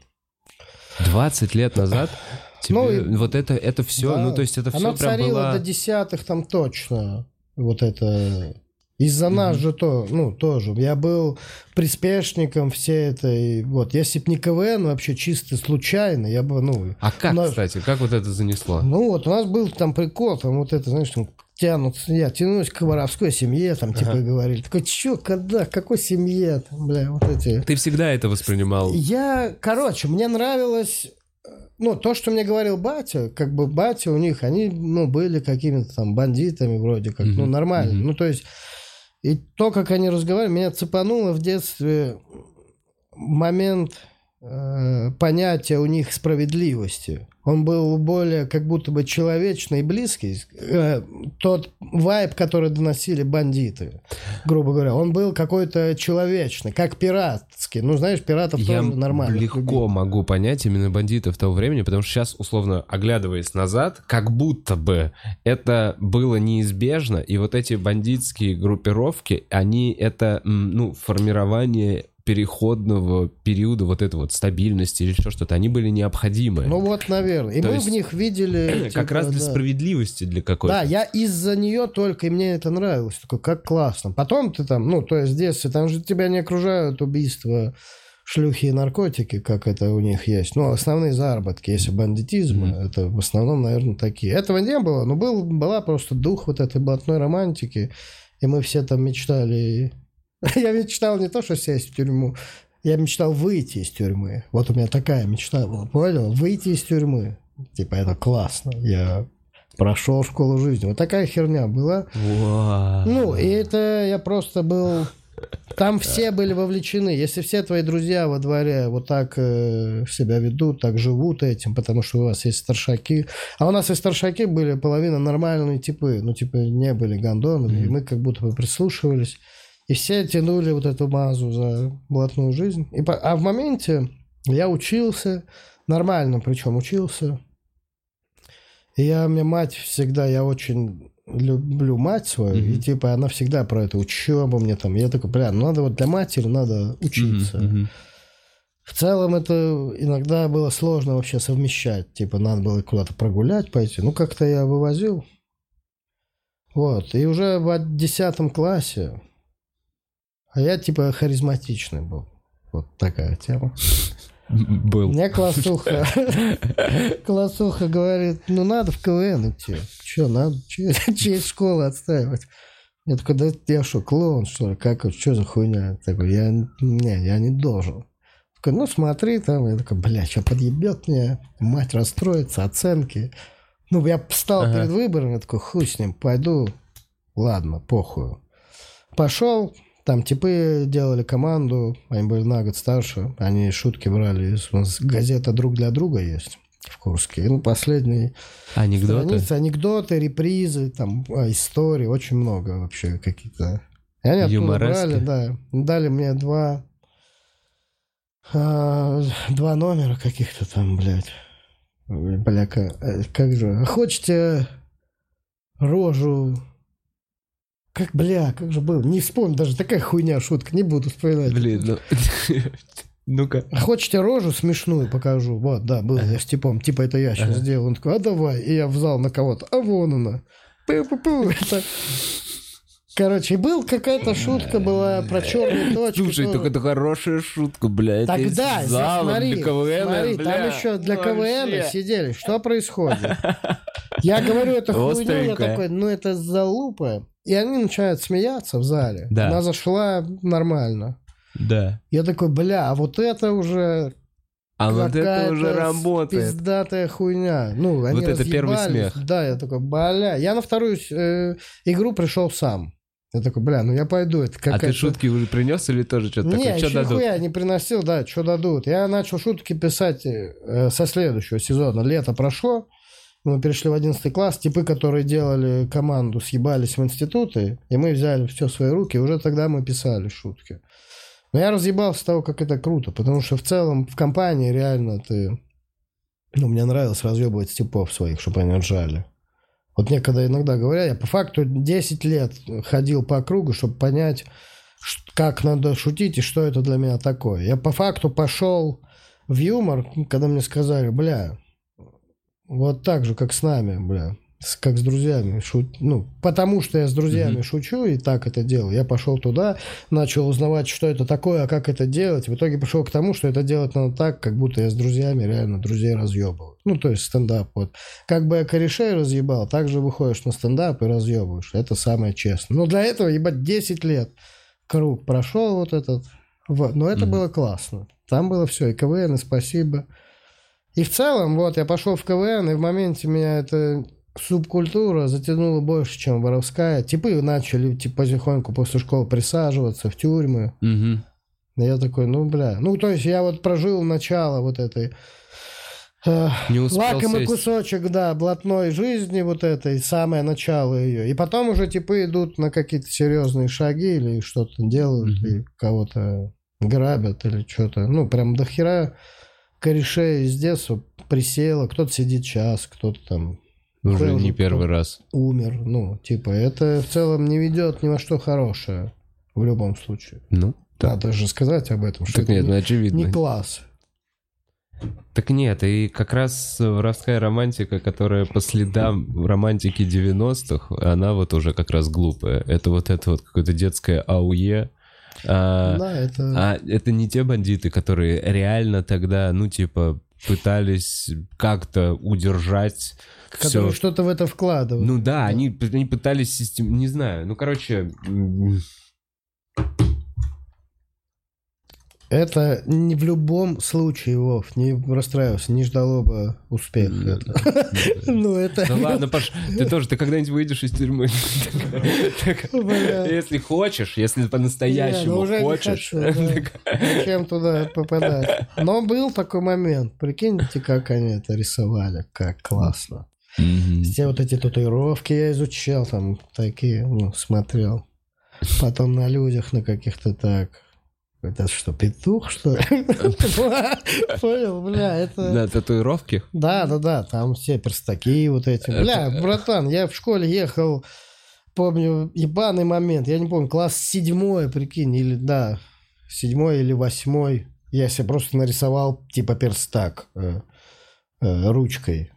20 лет назад тебе ну, вот это, это все, да, ну то есть это все прям царило было... до десятых там точно. Вот это из-за mm-hmm. нас же то, ну, тоже. Я был приспешником всей этой, вот, если б не КВН, вообще чисто случайно, я бы, ну... А как, нас, кстати, как вот это занесло? Ну, вот, у нас был там прикол, там вот это, знаешь, там тянут, я тянусь к воровской семье, там, типа, ага. говорили. Такой, чё, когда, какой семье, там, бля, вот эти... Ты всегда это воспринимал? Я, короче, мне нравилось ну, то, что мне говорил батя, как бы батя у них, они, ну, были какими-то там бандитами вроде как, mm-hmm. ну, нормально. Mm-hmm. Ну, то есть и то, как они разговаривали, меня цепануло в детстве момент понятие у них справедливости. Он был более как будто бы человечный и близкий. Э, тот вайб, который доносили бандиты, грубо говоря, он был какой-то человечный, как пиратский. Ну, знаешь, пиратов Я тоже нормально. легко любили. могу понять именно бандитов того времени, потому что сейчас, условно, оглядываясь назад, как будто бы это было неизбежно, и вот эти бандитские группировки, они это, ну, формирование переходного периода вот этой вот стабильности или еще что-то, они были необходимы. Ну вот, наверное. И То мы есть, в них видели... как типа, раз для да. справедливости для какой-то. Да, я из-за нее только, и мне это нравилось. Такой, как классно. Потом ты там, ну, то есть в детстве, там же тебя не окружают убийства, шлюхи и наркотики, как это у них есть. Ну, основные заработки, если бандитизм, Мгм. это в основном, наверное, такие. Этого не было, но был, была просто дух вот этой блатной романтики, и мы все там мечтали... Я мечтал не то, что сесть в тюрьму, я мечтал выйти из тюрьмы. Вот у меня такая мечта была, понял? Выйти из тюрьмы. Типа, это классно. Я прошел школу жизни. Вот такая херня была. Ну, и это я просто был... Там все были вовлечены. Если все твои друзья во дворе вот так э, себя ведут, так живут этим, потому что у вас есть старшаки. А у нас и старшаки были половина нормальные типы. Ну, типа, не были гондонами. И мы как будто бы прислушивались. И все тянули вот эту мазу за блатную жизнь. И по- А в моменте я учился, нормально причем учился. И я, мне мать всегда, я очень люблю мать свою, и Мгм. типа она всегда про это учебу мне там. Я такой, бля, ну надо вот для матери надо учиться. Мгм. В целом это иногда было сложно вообще совмещать. Типа надо было куда-то прогулять пойти. Ну как-то я вывозил. Вот. И уже в 10 классе, а я типа харизматичный был. Вот такая тема. Был. Мне классуха, классуха говорит, ну надо в КВН идти. Че, надо? Че, честь школы отстаивать? Я такой, да я что, клоун, что ли? Как, что за хуйня? Я Такой, я, не, я не должен. Такой, ну смотри там. Я такой, бля, что подъебет мне? Мать расстроится, оценки. Ну, я встал Ага. перед выбором, я такой, хуй с ним, пойду. Ладно, похуй. Пошел, там типы делали команду, они были на год старше, они шутки брали, у нас газета «Друг для друга» есть в Курске. Ну, последний Анекдоты? страницы, анекдоты, репризы, там, а, истории, очень много вообще какие-то. И они Юморески. брали, да. Дали мне два, а, два номера каких-то там, блядь. Бля, как, э, как же. А Хочете рожу... Как, бля, как же было? Не вспомню, даже такая хуйня шутка, не буду вспоминать. Блин, ну... Ну-ка. А Хочете рожу смешную покажу? Вот, да, было, я с типом, типа это я сейчас Ага. сделал. Он такой, а давай. И я в зал на кого-то, а вон она. Пу-пу-пу. Это... Короче, был какая-то шутка была про черные точки. Слушай, тоже. только это хорошая шутка, блядь. Тогда, залом смотри, для КВН, смотри, там еще для вообще. КВН сидели. Что происходит? Я говорю это хуйню, я такой, ну это залупа. И они начинают смеяться в зале. Да. Она зашла нормально. Да. Я такой, бля, а вот это уже А вот это уже работает. Пиздатая хуйня. Ну, они Вот это первый смех. Да, я такой, бля. Я на вторую э, игру пришел сам. Я такой, бля, ну я пойду. Это А какая-то... ты шутки уже принес или тоже что-то Не, такое? Что еще дадут? нихуя не приносил, да, что дадут. Я начал шутки писать э, со следующего сезона. Лето прошло, мы перешли в 11 класс. Типы, которые делали команду, съебались в институты, и мы взяли все в свои руки, и уже тогда мы писали шутки. Но я разъебался с того, как это круто, потому что в целом в компании реально ты... Ну, мне нравилось разъебывать типов своих, чтобы они ржали. Вот мне когда иногда говорят, я по факту 10 лет ходил по кругу, чтобы понять, как надо шутить и что это для меня такое. Я по факту пошел в юмор, когда мне сказали, бля, вот так же, как с нами, бля, с- как с друзьями. Шут... Ну, потому что я с друзьями Мгм. шучу и так это делаю. Я пошел туда, начал узнавать, что это такое, а как это делать. В итоге пришел к тому, что это делать надо так, как будто я с друзьями реально друзей разъебываю. Ну, то есть стендап. Вот. Как бы я корешей разъебал, так же выходишь на стендап и разъебываешь. Это самое честное. Но для этого, ебать, 10 лет круг прошел вот этот. Вот. Но это Мгм. было классно. Там было все, и КВН, и спасибо. И в целом, вот, я пошел в КВН, и в моменте меня эта субкультура затянула больше, чем воровская. Типы начали, типа, потихоньку после школы присаживаться в тюрьмы. Мгм. Я такой, ну, бля. Ну, то есть я вот прожил начало вот этой э, Не успел лакомый сесть. кусочек, да, блатной жизни вот этой, самое начало ее. И потом уже типа идут на какие-то серьезные шаги или что-то делают, Мгм. и кого-то грабят или что-то. Ну, прям до хера корешей из детства присело. Кто-то сидит час, кто-то там Уже не первый раз. умер. Ну, типа, это в целом не ведет ни во что хорошее в любом случае. Ну, да. Надо же сказать об этом, что Так это нет, не- ну очевидно. не класс. Так нет, и как раз воровская романтика, которая по следам романтики 90-х, она вот уже как раз глупая. Это вот это вот какое-то детское ауе. А, да, это... а это не те бандиты, которые реально тогда, ну, типа, пытались как-то удержать которые все. что-то в это вкладывают. Ну да, они, они пытались систем... Не знаю, ну, короче... Это не в любом случае, Вов, не расстраивайся, не ждало бы успеха. Ну, это... Ну ладно, Паш, ты тоже, ты когда-нибудь выйдешь из тюрьмы? Если хочешь, если ну по-настоящему не хочешь. да. Зачем туда попадать? Но был такой момент. Прикиньте, как они это рисовали. Как классно. Все вот эти татуировки я изучал, там такие, ну, смотрел. Потом на людях, на каких-то так. Это что, петух, что ли? Понял, бля, это... Да, татуировки. Да, да, да, там все перстаки вот эти. Бля, братан, я в школе ехал, помню, ебаный момент, я не помню, класс седьмой, прикинь, или, да, седьмой или восьмой. Я себе просто нарисовал, типа, перстак э, э, ручкой.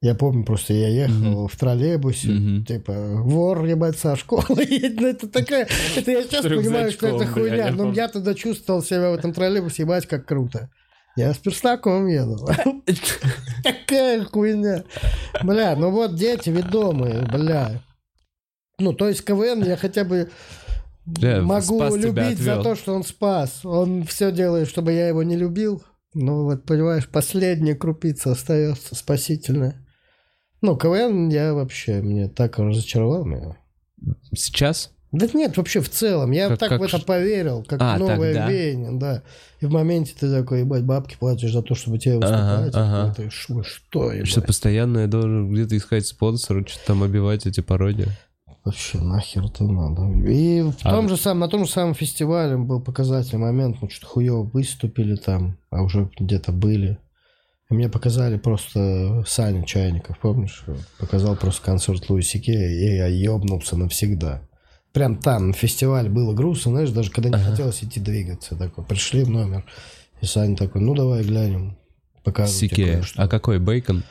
Я помню, просто я ехал в троллейбусе, Мгм. типа, вор, ебать, со школы едет. Ну, это такая... Это я сейчас понимаю, что это хуйня. Но я тогда чувствовал себя в этом троллейбусе, ебать, как круто. Я с перстаком еду. Такая хуйня. Бля, ну вот дети ведомые, бля. Ну, то есть КВН я хотя бы Бля, могу любить за то, что он спас. Он все делает, чтобы я его не любил. Ну, вот, понимаешь, последняя крупица остается спасительная. Ну, КВН я вообще, мне так разочаровал меня. Сейчас? Да нет, вообще в целом. Я Как- так как в это поверил, как А, новое тогда? веяние, да. И в моменте ты такой, ебать, бабки платишь за то, чтобы тебе выступать. ага. Ты, «Ш- что, ебать? Что постоянно я должен где-то искать спонсора, что-то там обивать эти пародии. Вообще, нахер это надо. И в А- том же самом, на том же самом фестивале был показательный момент, мы что-то хуево выступили там, а уже где-то были. Мне показали просто Саню Чайников, помнишь? Показал просто концерт Луи Сике, и я ебнулся навсегда. Прям там, на фестивале было грустно, знаешь, даже когда не Ага. хотелось идти двигаться. Такой, пришли в номер, и Саня такой, ну давай глянем. Сике. кое-что». А какой? Бейкон?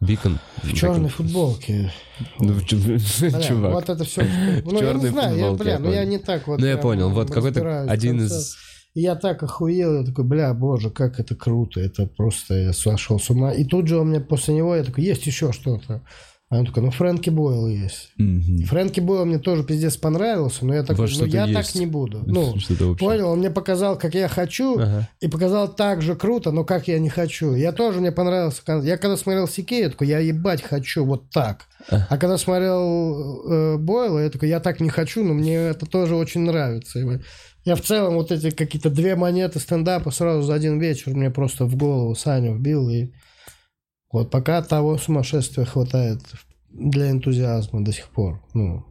Бикон? В черной футболке. Ну, Чувак. Вот это все. Ну, я не знаю, я, бля, я ну я не так вот. Ну, я понял. Вот какой-то один из... Я так охуел, я такой, бля, боже, как это круто, это просто я сошел с ума. И тут же он мне после него, я такой, есть еще что-то. А он такой, ну Фрэнки Бойл есть. Мгм. Фрэнки Бойл мне тоже пиздец понравился, но я такой, ну я есть. так не буду. Ну, вообще. понял, он мне показал, как я хочу, Ага. и показал так же круто, но как я не хочу. Я тоже, мне понравился. Я когда смотрел Сике, я такой, я ебать хочу вот так. А. А когда смотрел э, Бойла, я такой, я так не хочу, но мне это тоже очень нравится. Я в целом вот эти какие-то две монеты стендапа сразу за один вечер мне просто в голову Саню вбил. И вот пока того сумасшествия хватает для энтузиазма до сих пор. Ну,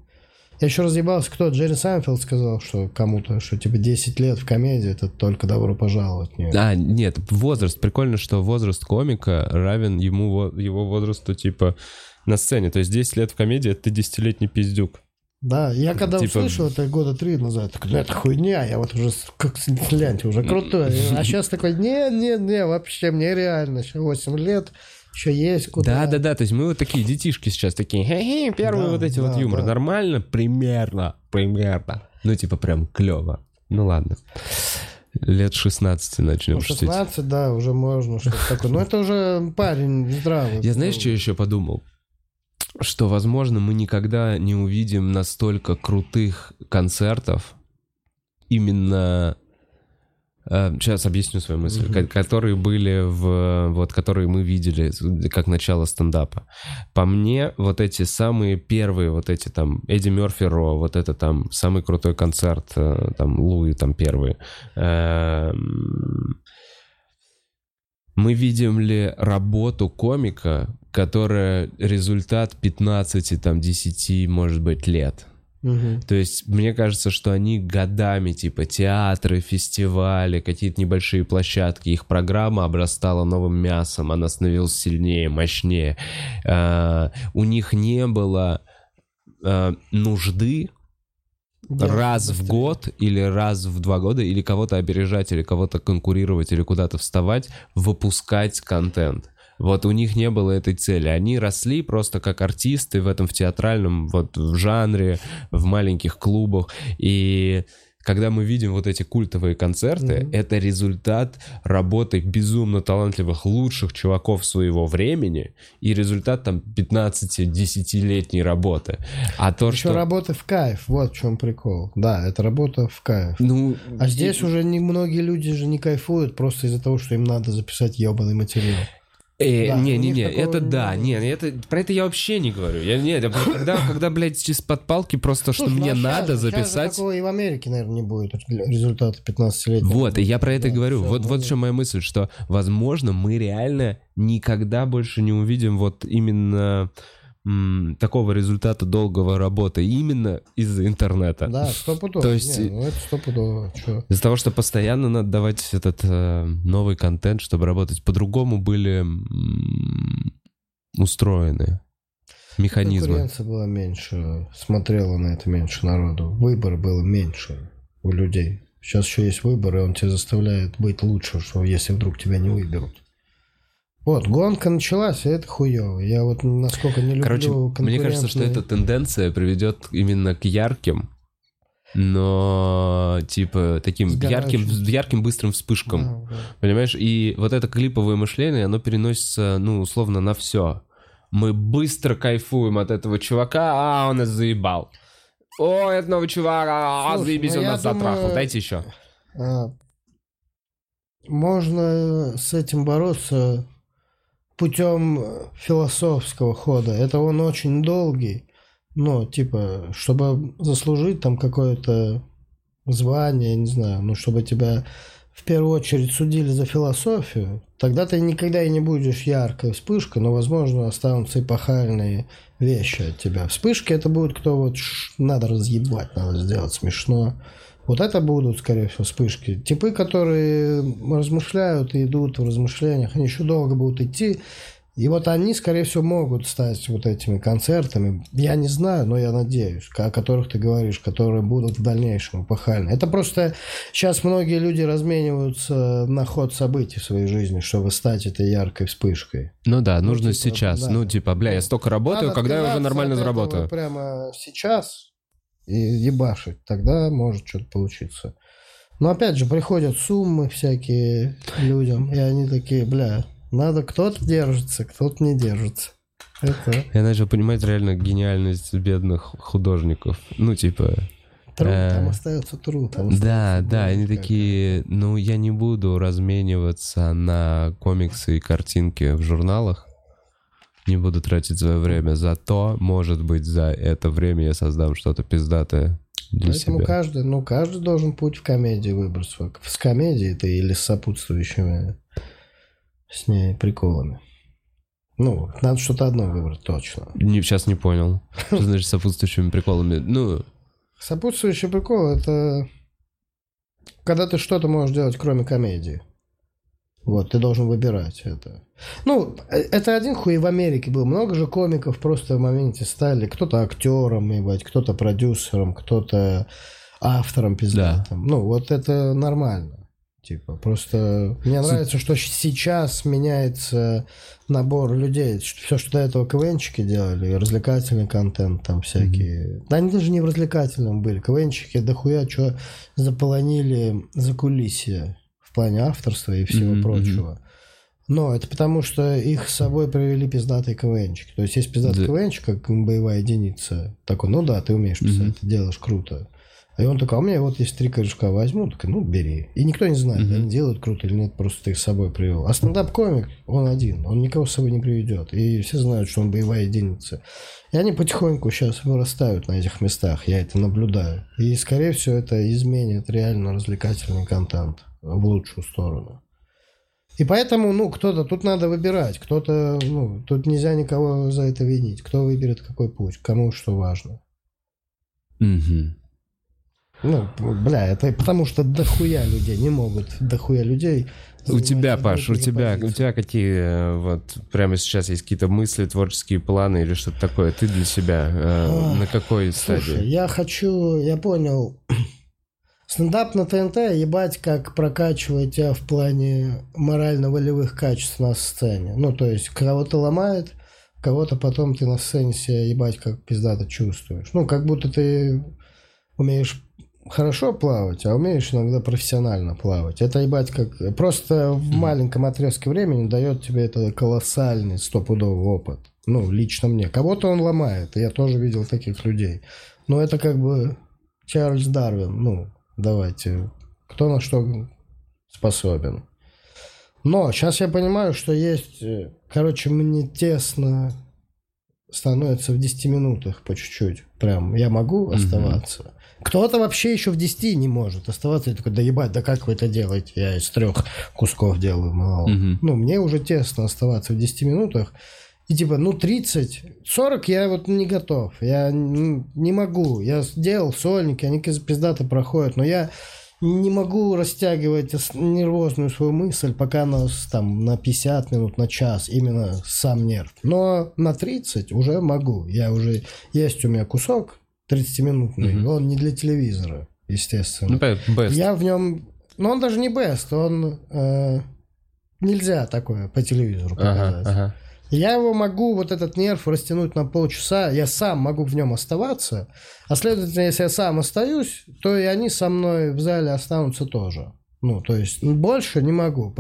я еще разъебался, кто Джерри Сайнфилд сказал, что кому-то, что типа 10 лет в комедии, это только добро пожаловать. Нет. А, нет, возраст. Прикольно, что возраст комика равен ему, его возрасту, типа, на сцене. То есть 10 лет в комедии — это ты десятилетний пиздюк. Да, я когда Типа- услышал это года три назад, такой, ну это хуйня, я вот уже как гляньте, уже крутой. А сейчас такой, не, не, не, вообще мне реально, еще 8 лет, еще есть куда. Да, да, да. То есть мы вот такие детишки сейчас такие. Хе-хе, первые Да, вот эти вот да, юмор. да. Нормально? Примерно. Примерно. Ну, типа прям клево. Ну ладно. Лет 16 начнем Ну, шутить. 16, да, уже можно что-то такое. Но это уже парень здравый. Я знаешь, что еще подумал? Что, возможно, мы никогда не увидим настолько крутых концертов именно Сейчас объясню свою мысль. Ко- Которые были в... Вот, которые мы видели как начало стендапа. По мне, вот эти самые первые, вот эти там, Эдди Мерфи Ро, вот это там самый крутой концерт, э, там, Луи там первый. Эм, Мы видим ли работу комика, которая результат 15, там, 10, может быть, лет? Мгм. То есть мне кажется, что они годами, типа театры, фестивали, какие-то небольшие площадки, их программа обрастала новым мясом, она становилась сильнее, мощнее. А, у них не было а, нужды Делать раз в год или раз в два года или кого-то опережать, или кого-то конкурировать, или куда-то вставать, выпускать контент. Вот у них не было этой цели. Они росли просто как артисты в этом в театральном вот в жанре, в маленьких клубах. И когда мы видим вот эти культовые концерты, Мгм. это результат работы безумно талантливых, лучших чуваков своего времени и результат там 15-10-летней работы. А то, Еще что... работа в кайф, вот в чем прикол. Да, это работа в кайф. Ну, А здесь уже не многие люди же не кайфуют просто из-за того, что им надо записать ебаный материал. Э, Да, не, не, не, это не да, не, это про это я вообще не говорю. Я не, это когда, когда, блядь, из-под палки просто, что ну мне а надо же записать. такого и в Америке, наверное, не будет результата 15-летнего. Вот, и я про это Да, говорю. всё, вот, вот ну, чем моя мысль, что, возможно, мы реально никогда больше не увидим вот именно м, такого результата долгого работы именно из-за интернета. Да, стопудово. То есть- Не, ну это стопудово. Из-за того, что постоянно надо давать этот э, новый контент, чтобы работать. По-другому были м, устроены механизмы. Конкуренция была меньше, смотрела на это меньше народу. Выбор был меньше у людей. Сейчас еще есть выбор, и он тебя заставляет быть лучше, что если вдруг тебя не выберут. Вот, гонка началась, и это хуево. Я вот насколько не люблю Короче, мне кажется, что эта тенденция приведет именно к ярким, но типа таким ярким, ярким быстрым вспышкам. Да, да. Понимаешь? И вот это клиповое мышление, оно переносится, ну, условно, на все. Мы быстро кайфуем от этого чувака, а он нас заебал. О, это новый чувак, а, Слушай, заебись, ну, он нас затрахал. думаю- Дайте еще. А, Можно с этим бороться путем философского хода. Это он очень долгий, но типа, чтобы заслужить там какое-то звание, не знаю, ну чтобы тебя в первую очередь судили за философию, тогда ты никогда и не будешь яркой вспышкой, но, возможно, останутся эпохальные вещи от тебя. Вспышки это будет кто вот ш- надо разъебать, надо сделать смешно. Вот это будут, скорее всего, вспышки. Типы, которые размышляют и идут в размышлениях, они еще долго будут идти. И вот они, скорее всего, могут стать вот этими концертами. Я не знаю, но я надеюсь, о которых ты говоришь, которые будут в дальнейшем эпохальны. Это просто сейчас многие люди размениваются на ход событий в своей жизни, чтобы стать этой яркой вспышкой. Ну да, нужно типа, сейчас. да. Ну, типа, бля, я столько работаю, Надо когда я уже нормально заработаю. Прямо сейчас и ебашить, тогда может что-то получиться. Но опять же, приходят суммы всякие людям, и они такие, бля, надо кто-то держится, кто-то не держится. Это Я начал понимать реально гениальность бедных художников. Ну, типа, труд, Э, там остается труд. там Да, остается да, боль они какая-то. такие, ну, я не буду размениваться на комиксы и картинки в журналах. Не буду тратить свое время. Зато, может быть, за это время я создам что-то пиздатое для Поэтому себя. каждый, ну, каждый должен путь в комедии выбрать свой. С комедией ты или с сопутствующими с ней приколами. Ну, надо что-то одно выбрать точно. Не, сейчас не понял. Что значит сопутствующими приколами? Ну, Сопутствующий прикол это когда ты что-то можешь делать, кроме комедии. Вот, ты должен выбирать это. Ну, это один хуй в Америке был. Много же комиков просто в моменте стали. Кто-то актером, ебать, кто-то продюсером, кто-то автором пиздатым. Ну, вот это нормально. Типа, просто мне нравится, что сейчас меняется набор людей. Все, что до этого КВНчики делали, развлекательный контент там всякие. Да они даже не в развлекательном были. КВНчики дохуя что заполонили за кулисье в плане авторства и всего Мгм, прочего. Но это потому, что их с собой привели пиздатые КВНчики. То есть есть пиздатый Да. КВНчик, как боевая единица. Такой, ну да, ты умеешь писать, Мгм. ты делаешь круто. И он такой, а у меня вот есть три корешка, возьму. Так, ну, бери. И никто не знает, Мгм. они делают круто или нет, просто ты их с собой привел. А стендап-комик, он один, он никого с собой не приведет. И все знают, что он боевая единица. И они потихоньку сейчас вырастают на этих местах, я это наблюдаю. И, скорее всего, это изменит реально развлекательный контент в лучшую сторону. И поэтому, ну, кто-то, тут надо выбирать, кто-то, ну, тут нельзя никого за это винить. Кто выберет какой путь, кому что важно. Мгм. Ну, бля, это потому что дохуя людей не могут, дохуя людей. У тебя, Паш, у тебя, у позицию. тебя какие э, вот прямо сейчас есть какие-то мысли, творческие планы или что-то такое? Ты для себя э, Ах, на какой Слушай, стадии? я хочу, я понял, стендап на ТНТ, ебать, как прокачивает тебя в плане морально-волевых качеств на сцене. Ну, то есть, кого-то ломает, кого-то потом ты на сцене себя, ебать, как пиздато чувствуешь. Ну, как будто ты умеешь хорошо плавать, а умеешь иногда профессионально плавать. Это, ебать, как... Просто в маленьком отрезке времени дает тебе это колоссальный стопудовый опыт. Ну, лично мне. Кого-то он ломает, я тоже видел таких людей. Но это как бы Чарльз Дарвин. Ну, давайте. Кто на что способен. Но сейчас я понимаю, что есть... э, Короче, мне тесно становится в 10 минутах по чуть-чуть. Прям я могу оставаться. Кто-то вообще еще в 10 не может оставаться. Я такой, да ебать, да как вы это делаете? Я из трех кусков делаю мало. Мгм. Ну, мне уже тесно оставаться в 10 минутах. И типа, ну, 30, 40 я вот не готов. Я не могу. Я сделал сольники, они пиздато проходят, но я не могу растягивать нервозную свою мысль, пока она там на 50 минут, на час, именно сам нерв. Но на 30 уже могу. Я уже... Есть у меня кусок 30-минутный, Мгм. он не для телевизора, естественно. Ну, best. Я в нем... Ну, он даже не бест, он... э, нельзя такое по телевизору показать. Ага, ага. Я его могу, вот этот нерв, растянуть на полчаса. Я сам могу в нем оставаться. А следовательно, если я сам остаюсь, то и они со мной в зале останутся тоже. Ну, то есть больше не могу.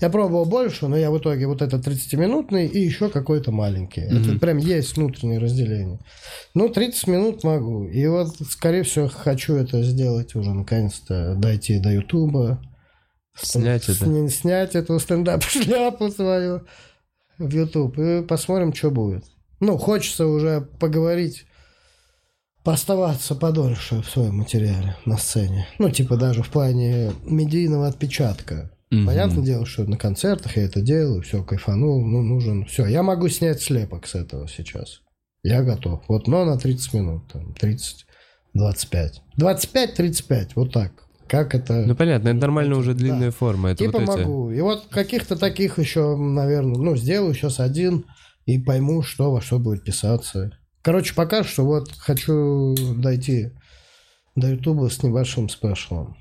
Я пробовал больше, но я в итоге вот этот 30-минутный и еще какой-то маленький. Это Мгм. прям есть внутреннее разделение. Ну, 30 минут могу. И вот, скорее всего, хочу это сделать уже, наконец-то, дойти до Ютуба. Снять это. Сня- Снять эту стендап-шляпу свою в YouTube и посмотрим, что будет. Ну, хочется уже поговорить, пооставаться подольше в своем материале на сцене. Ну, типа даже в плане медийного отпечатка. Мгм. Понятное дело, что на концертах я это делаю, все, кайфанул, ну, нужен, все. Я могу снять слепок с этого сейчас. Я готов. Вот, но на 30 минут, там, 30, 25. 25-35, вот так. Как это... Ну, понятно, это нормально Это- уже да. длинная форма. Это Типа вот эти... могу. И вот каких-то таких еще, наверное, ну, сделаю сейчас один и пойму, что во что будет писаться. Короче, пока что вот хочу дойти до Ютуба с небольшим спешлом.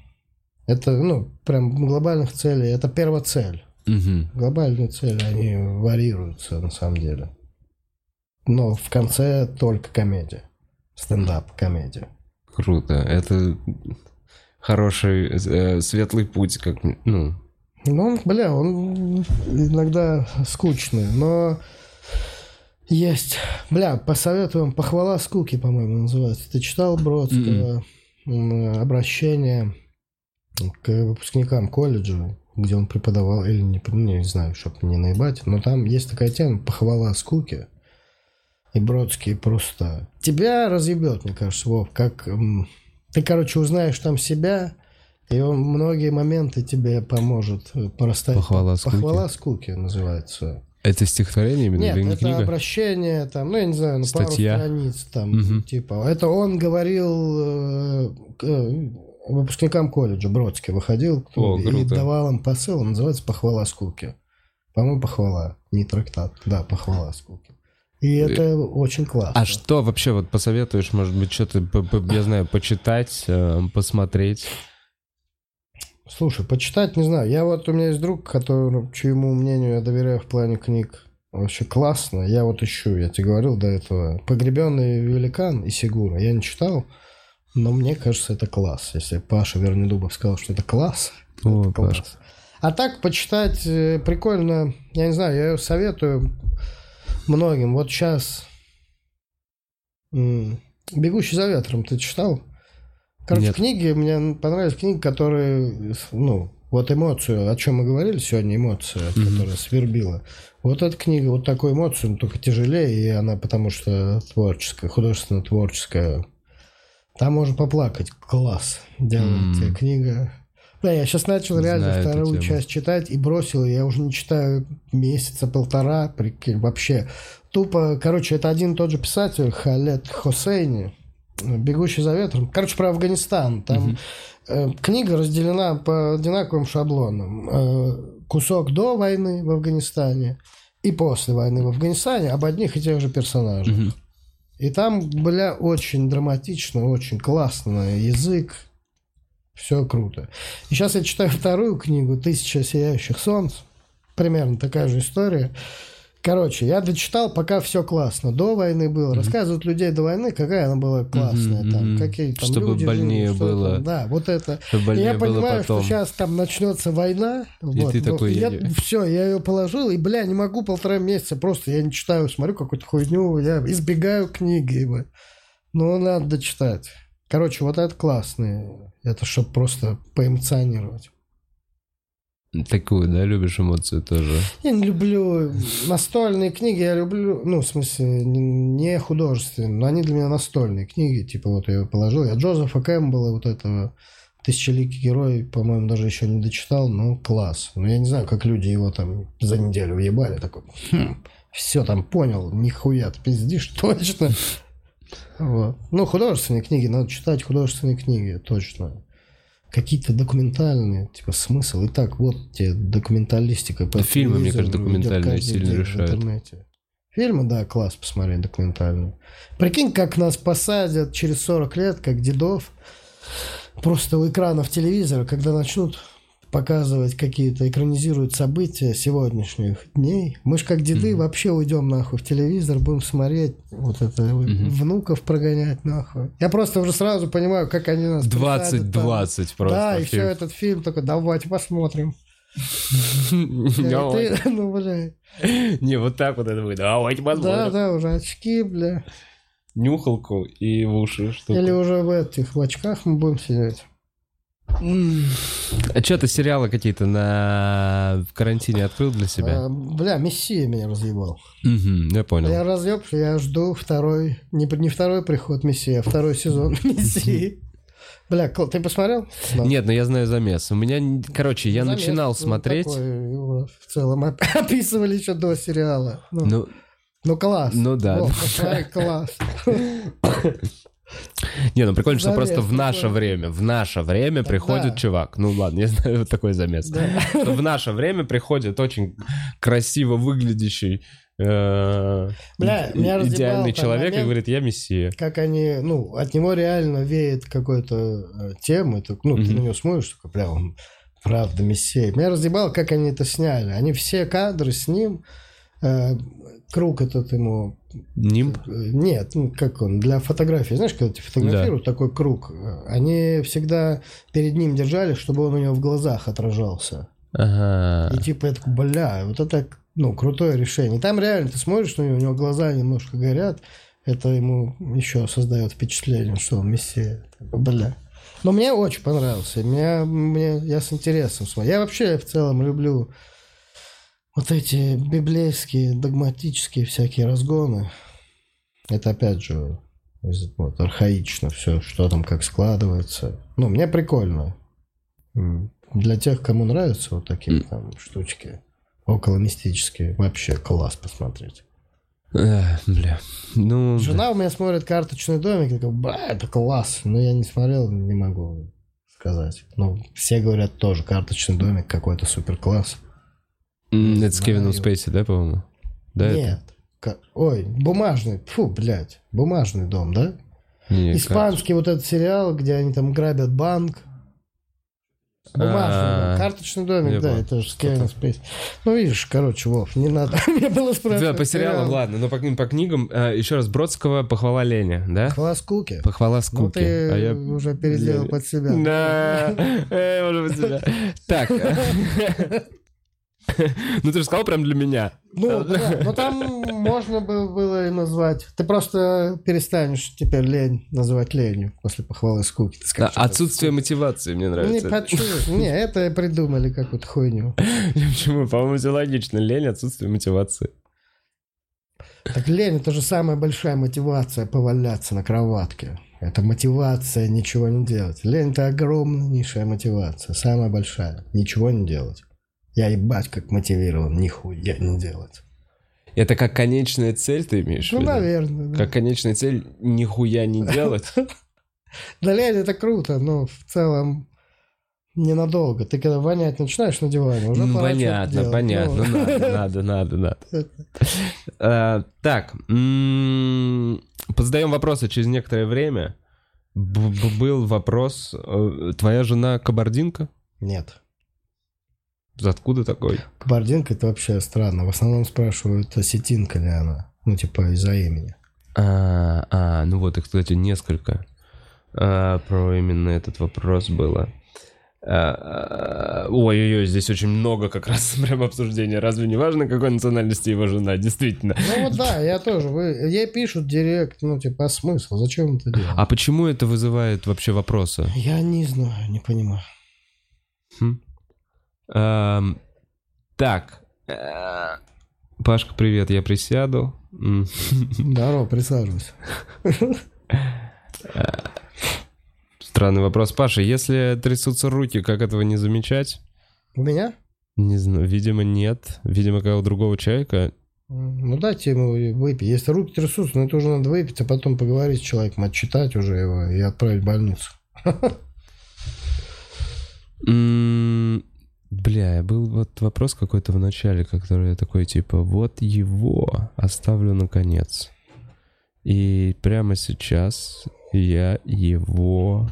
Это, ну, прям глобальных целей. Это первая цель. Мгм. Глобальные цели, они варьируются на самом деле. Но в конце только комедия. Стендап-комедия. Круто. Это хороший, э, светлый путь, как, ну, Ну, бля, он иногда скучный, но есть. Бля, посоветуем «Похвала скуки», по-моему, называется. Ты читал Бродского м, обращение к выпускникам колледжа, где он преподавал, или не, не знаю, чтобы не наебать, но там есть такая тема «Похвала скуки». И Бродский просто... Тебя разъебет, мне кажется, Вов, как... Ты, короче, узнаешь там себя, и он многие моменты тебе поможет э, порастать. Похвала скуки. Похвала скуки называется. это стихотворение именно Нет, или не это книга? обращение, там, ну, я не знаю, на Статья. пару страниц, там, Мгм. типа. Это он говорил э, э, выпускникам колледжа, Бродский выходил О, и круто. давал им посыл, он называется «Похвала скуки». По-моему, «Похвала», не трактат. Да, «Похвала скуки». И это очень классно. А что вообще вот посоветуешь, может быть, что-то, я знаю, почитать, э, посмотреть? Слушай, почитать, не знаю. Я вот, у меня есть друг, который, чьему мнению я доверяю в плане книг. Вообще классно. Я вот ищу, я тебе говорил до этого. «Погребенный великан» и «Сигура». Я не читал, но мне кажется, это класс. Если Паша Вернедубов сказал, что это класс, О, это класс. Паш. А так, почитать э, прикольно. Я не знаю, я советую многим. Вот сейчас «Бегущий за ветром» ты читал? Короче, Нет. книги, мне понравились книги, которые, ну, вот эмоцию, о чем мы говорили сегодня, эмоция, которая свербила. Вот эта книга, вот такую эмоцию, но только тяжелее, и она потому что творческая, художественно творческая. Там можно поплакать. Класс. Делает тебе книга. Да, я сейчас начал реально Знаю вторую часть читать и бросил. Я уже не читаю месяца полтора, прикинь, вообще. Тупо, короче, это один и тот же писатель, Халет Хосейни, «Бегущий за ветром». Короче, про Афганистан. Там э, книга разделена по одинаковым шаблонам. Э, кусок до войны в Афганистане и после войны в Афганистане об одних и тех же персонажах. И там, бля, очень драматично, очень классно. Язык, все круто. И сейчас я читаю вторую книгу «Тысяча сияющих солнц». Примерно такая же история. Короче, я дочитал, пока все классно. До войны было. Рассказывают людей до войны, какая она была классная. Мгм, там, какие там Чтобы люди больнее жили, было. там. Да, вот это. Чтобы И я понимаю, потом. что сейчас там начнется война. И ты такой, я, я- Все, я ее положил, и, бля, не могу полтора месяца просто, я не читаю, смотрю какую-то хуйню, я избегаю книги. Ну, надо дочитать. Короче, вот это классно. Это чтобы просто поэмоционировать. Такую, да, любишь эмоцию тоже? Я не люблю настольные книги, я люблю, ну, в смысле, не- художественные, но они для меня настольные книги. Типа вот я положил, я Джозефа Кэмпбелла, вот этого «Тысячеликий герой», по-моему, даже еще не дочитал, но класс. Но я не знаю, как люди его там за неделю въебали, такой, все там понял, нихуя, ты пиздишь, точно. Вот. Ну, художественные книги, надо читать художественные книги, точно. Какие-то документальные, типа смысл. И так, вот тебе документалистика. по Фильмы, мне кажется, документальные сильно решают. интернете. Фильмы, да, класс посмотреть документальные. Прикинь, как нас посадят через 40 лет, как дедов, просто у экранов телевизора, когда начнут показывать какие-то, экранизируют события сегодняшних дней. Мы ж как деды вообще уйдем нахуй в телевизор, будем смотреть, вот это, внуков прогонять нахуй. Я просто уже сразу понимаю, как они нас присадят там. 20-20 просто. Да, и все этот фильм такой, давайте посмотрим. Ну, бля. Не, вот так вот это будет. Давайте Да, посмотрим. да, уже очки, бля. Нюхалку и в уши. Или уже в этих в очках мы будем сидеть. А что ты сериалы какие-то на в карантине открыл для себя? А, бля, Мессия меня разъебал. Мгм, я понял. Я разъеб, я жду второй, не, не второй приход Мессии, а второй сезон Мессии. Бля, ты посмотрел? Да. Нет, но я знаю замес. У меня, короче, я Замес, начинал ну, смотреть. такой, его в целом оп- описывали еще до сериала. Ну, Ну, ну, класс. ну да. О, класс. не, ну прикольно, что просто в наше время, в наше время приходит чувак. Ну ладно, я знаю вот такой замес. В наше время приходит очень красиво выглядящий э, Бля, идеальный человек и говорит, я мессия. как они, ну, от него реально веет какой-то э, так, ну, ты на него смотришь, такой, бля, он правда мессия. Меня разъебало, как они это сняли. Они все кадры с ним, э, круг этот ему, Нимб? э, нет, ну, как он, для фотографии, знаешь, когда ты фотографируют такой круг, они всегда перед ним держали, чтобы он у него в глазах отражался. Ага. И типа, я такой, бля, вот это, ну, крутое решение. Там реально ты смотришь него, у него глаза немножко горят, это ему еще создает впечатление, что он мессия. Бля. Но мне очень понравился. Меня, мне, я с интересом смотрю. Я вообще в целом люблю вот эти библейские, догматические всякие разгоны. Это опять же вот, архаично все, что там как складывается. Ну, мне прикольно. Для тех, кому нравятся вот такие там штучки, около мистические, вообще класс посмотреть. Эх, бля. Ну, Жена у меня смотрит карточный домик, такая, бля, это класс. Но я не смотрел, не могу сказать. Ну, все говорят тоже, карточный домик какой-то супер класс. Это с Кевином. Спейси, да, по-моему? Да, это? Нет. Ка- Ой, бумажный, фу, блядь, бумажный дом, да? Не, Испанский вот этот сериал, где они там грабят банк. Бумажный, А, карточный домик, да, это же с Кевином Спейси. Ну, видишь, короче, Вов, не надо мне было спрашивать. Да, по сериалам, ладно, но по, кни- по книгам, э, еще раз, Бродского «Похвала Лени», да? Хвала скуки. «Похвала Ну, скуки». ты а я... уже переделал под себя. Да, может быть, себя. Так. Ну ты же сказал прям для меня. Ну, да, но там можно было, и назвать. Ты просто перестанешь теперь лень называть ленью после похвалы скуки. Ты Да, скажешь, это отсутствие мотивации мне Не нравится. хочу. Не, это придумали какую-то хуйню. Почему? По-моему, это логично. Лень, отсутствие мотивации. Так лень это же самая большая мотивация поваляться на кроватке. Это мотивация ничего не делать. Лень это огромнейшая мотивация, самая большая. Ничего не делать. Я ебать как мотивирован, нихуя не делать. Это как конечная цель ты имеешь в Ну, виду? наверное. да. Как конечная цель нихуя не делать? Да лень это круто, но в целом ненадолго. Ты когда вонять начинаешь на диване, уже Ну, пора что-то понятно, делать. понятно. Ну, Надо, надо, надо, А, Так, м, позадаем вопросы через некоторое время. Б- б- Был вопрос. э, Твоя жена кабардинка? Нет. Откуда такой? Кабардинка это вообще странно. В основном спрашивают, осетинка ли она. Ну, типа, из-за имени. А, а, ну вот, их, кстати, несколько а, про именно этот вопрос было. А, а, Ой-ой-ой, здесь очень много как раз прям обсуждения. Разве не важно, какой национальности его жена? Действительно. Ну вот да, я тоже. Вы, ей пишут директ, ну типа, а смысл? Зачем это делать? А почему это вызывает вообще вопросы? Я не знаю, не понимаю. Хм. Ам, Так. э, Пашка, привет, я присяду. Здорово, присаживайся. Странный вопрос. Паша, если трясутся руки, как этого не замечать? У меня? Не знаю, видимо, нет. Видимо, как у другого человека. Ну дайте ему выпить. Если руки трясутся, ну это уже надо выпить, а потом поговорить с человеком, отчитать уже его и отправить в больницу. Бля, был вот вопрос какой-то в начале, который я такой, типа, вот его оставлю наконец. И прямо сейчас я его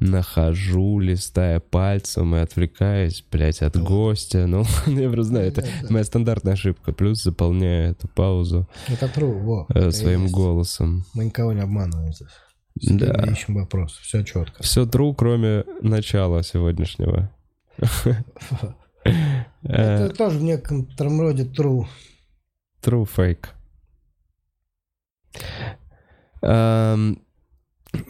нахожу, листая пальцем и отвлекаясь, блядь, от гостя. Ну, я просто знаю, это моя стандартная ошибка. Плюс заполняю эту паузу Это true, во. э, своим есть. голосом. Мы никого не обманываем здесь. Да. Ищем вопрос. Все четко. Все true, кроме начала сегодняшнего. Э, Это тоже в некотором роде true. True fake. Эм,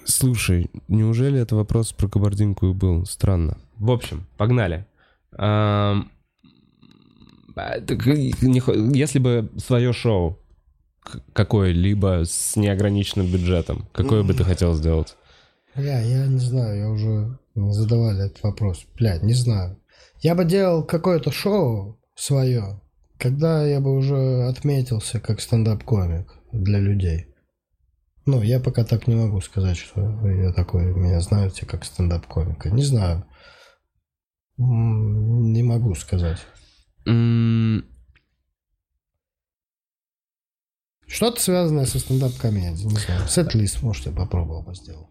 слушай, неужели это вопрос про кабардинку и был? Странно. В общем, погнали. Эм, а, хо- если бы свое шоу какое-либо с неограниченным бюджетом, какое бы ты хотел сделать? Бля, я не знаю, я уже задавали этот вопрос. Блядь, не знаю. Я бы делал какое-то шоу свое, когда я бы уже отметился как стендап-комик для людей. Ну, я пока так не могу сказать, что я такой, меня знаете как стендап-комика. Не знаю. Не могу сказать. Что-то связанное со стендап-комедией, не знаю. Сет-лист, может, я попробовал бы сделать.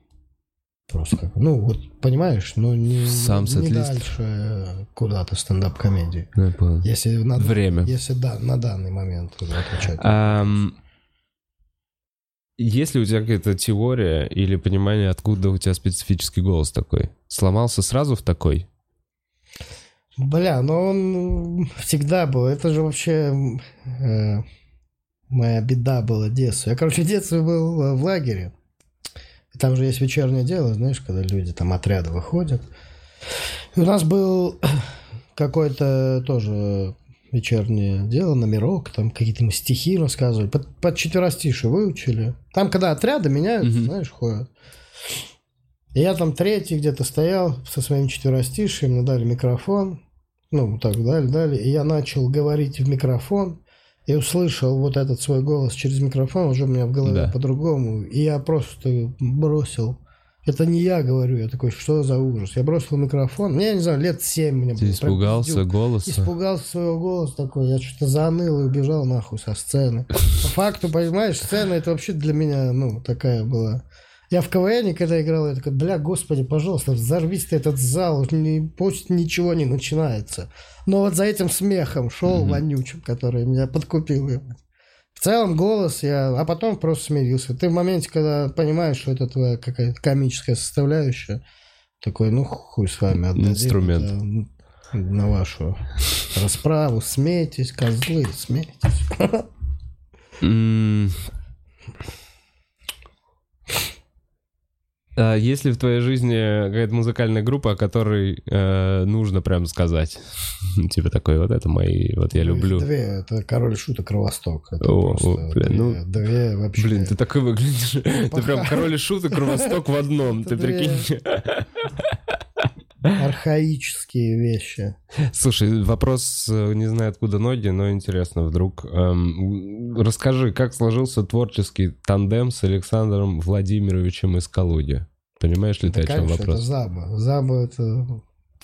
Просто как, ну, вот, понимаешь, ну, не, Сам не дальше куда-то стендап-комедии. я понял. Если на, Время. Если да, на данный момент отвечать. Ам, Есть ли у тебя какая-то теория или понимание, откуда у тебя специфический голос такой? Сломался сразу в такой? Бля, ну он всегда был. Это же вообще э, моя беда была детства. Я, короче, в детстве был э, в лагере. Там же есть вечернее дело, знаешь, когда люди там отряды выходят. И у нас был какое-то тоже вечернее дело, номерок, там какие-то мы стихи рассказывали. Под, под четверостишие выучили. Там, когда отряды меняются, Мгм. знаешь, ходят. И я там третий где-то стоял со своим четверостишием, мне дали микрофон, ну, так дали, дали, и я начал говорить в микрофон, и услышал вот этот свой голос через микрофон, уже у меня в голове Да. по-другому, и я просто бросил. Это не я говорю, я такой, что за ужас? Я бросил микрофон, я не знаю, лет семь мне Ты было. испугался голоса? Испугался своего голоса такой, я что-то заныл и убежал нахуй со сцены. По факту, понимаешь, сцена это вообще для меня, ну, такая была. Я в КВН, когда играл, я такой, бля, господи, пожалуйста, взорвись ты этот зал, не, пусть ничего не начинается. Но вот за этим смехом шел Мгм. вонючим, который меня подкупил. В целом голос я... А потом просто смирился. Ты в моменте, когда понимаешь, что это твоя какая-то комическая составляющая, такой, ну хуй с вами. отдадим Инструмент. это. на вашу расправу. Смейтесь, козлы, смейтесь. А есть ли в твоей жизни какая-то музыкальная группа, о которой э, нужно прям сказать? Типа такой, вот это мои, вот я люблю. Две, это король шуток Кровосток. Это О, о, блин, две, ну, две вообще. Блин, ты такой выглядишь. Ты прям король и шуток, кровосток в одном. Ты прикинь. Архаические вещи. Слушай, вопрос, э, не знаю откуда ноги, но интересно вдруг. Эм, Расскажи, как сложился творческий тандем с Александром Владимировичем из Калуги? Понимаешь ли ты, Да, о чем конечно, это вопрос? Заба. Заба это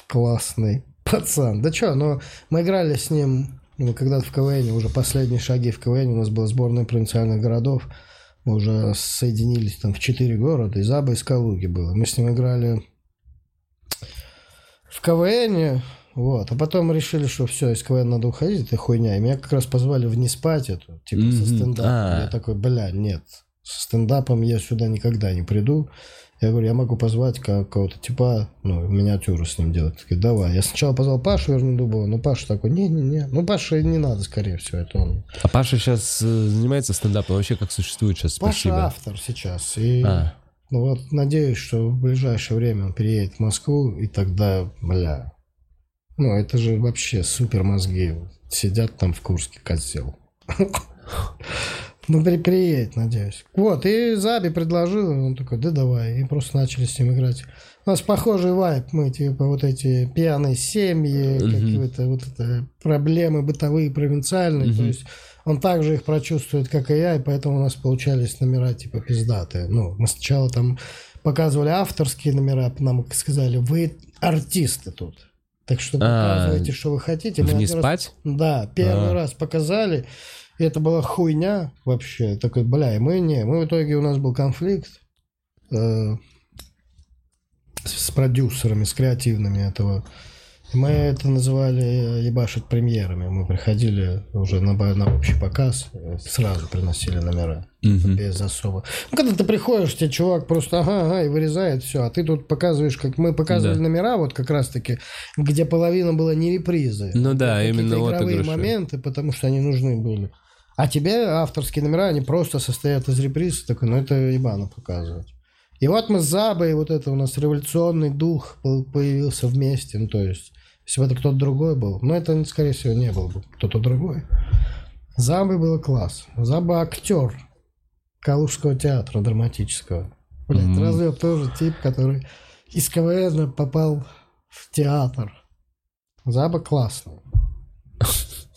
классный пацан. Да что, ну, мы играли с ним ну, когда-то в КВН, уже последние шаги в КВН, у нас была сборная провинциальных городов, мы уже соединились там в четыре города, и Заба из Калуги было. Мы с ним играли в КВН, вот, а потом решили, что все, из КВН надо уходить, это хуйня. И меня как раз позвали в Неспать эту, типа Мгм. со стендапом. А. Я такой, бля, нет, со стендапом я сюда никогда не приду. Я говорю, я могу позвать ка- кого-то типа, ну, миниатюру с ним делать. Такой, давай. Я сначала позвал Пашу Вернодубова, но Паша такой, не-не-не. Ну, Паша не надо, скорее всего, это он. А Паша сейчас занимается стендапом? Вообще как существует сейчас? Паша Спасибо. автор сейчас. И А, ну вот надеюсь, что в ближайшее время он переедет в Москву, и тогда, бля, ну, это же вообще супер мозги. Сидят там в Курске, козел. Ну, при, приедет, надеюсь. Вот, и Заби предложил, он такой, да давай. И просто начали с ним играть. У нас похожий вайп, мы типа вот эти пьяные семьи, какие-то вот это проблемы бытовые, провинциальные. То есть он также их прочувствует, как и я, и поэтому у нас получались номера типа пиздатые. Ну, мы сначала там показывали авторские номера, нам сказали, вы артисты тут. Так что А, показывайте, что вы хотите. Мы не раз- спать? да, первый А. раз показали, и это была хуйня вообще. Такой, бля, и мы не. Мы в итоге у нас был конфликт э, с продюсерами, с креативными этого. Мы это называли э, ебашить премьерами. Мы приходили уже на, на общий показ, э, сразу приносили номера. Мгм. Без особо. Ну, когда ты приходишь, тебе чувак просто ага, ага, и вырезает все. А ты тут показываешь, как мы показывали Да. номера, вот как раз-таки, где половина была не репризы. Ну да, Какие-то именно игровые отыгрыши. моменты, потому что они нужны были. А тебе авторские номера, они просто состоят из реприз. Такой, ну это ебано показывать. И вот мы с Забой, вот это у нас революционный дух появился вместе. Ну, то есть, если бы это кто-то другой был, но это, скорее всего, не был бы кто-то другой. Забой было класс. Заба актер Калужского театра драматического. Блять, Мгм. разве тоже тип, который из КВН попал в театр. Заба классный.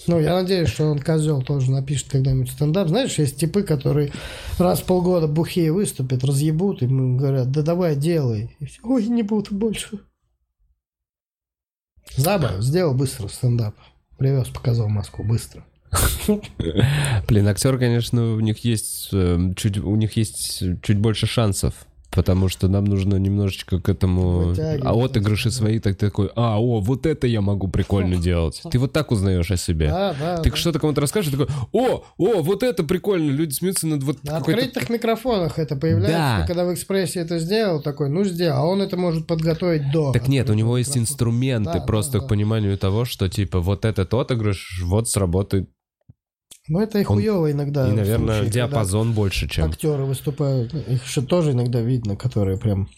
Ну, я надеюсь, что он, козел, тоже напишет когда-нибудь стендап. Знаешь, есть типы, которые раз в полгода бухие выступят, разъебут, и говорят, да давай, делай. И все, Ой, не буду больше. Заба сделал быстро стендап. Привез, показал в Москву быстро. Блин, актер, конечно, у них есть э, чуть, у них есть чуть больше шансов. Потому что нам нужно немножечко к этому... А отыгрыши свои, так ты такой, а, о, вот это я могу прикольно делать. Ты вот так узнаешь о себе. Да, да. Ты да. что-то кому-то расскажешь, такой, о, о, вот это прикольно, люди смеются над вот На открытых микрофонах это появляется. Да. Когда в экспрессе это сделал, такой, ну сделал. А он это может подготовить до. Так нет, у него есть инструменты Да, просто да, к пониманию того, что типа вот этот отыгрыш вот сработает. Ну это и хуево иногда. и, наверное, случае, диапазон больше, чем... Актеры выступают. Их еще тоже иногда видно, которые прям...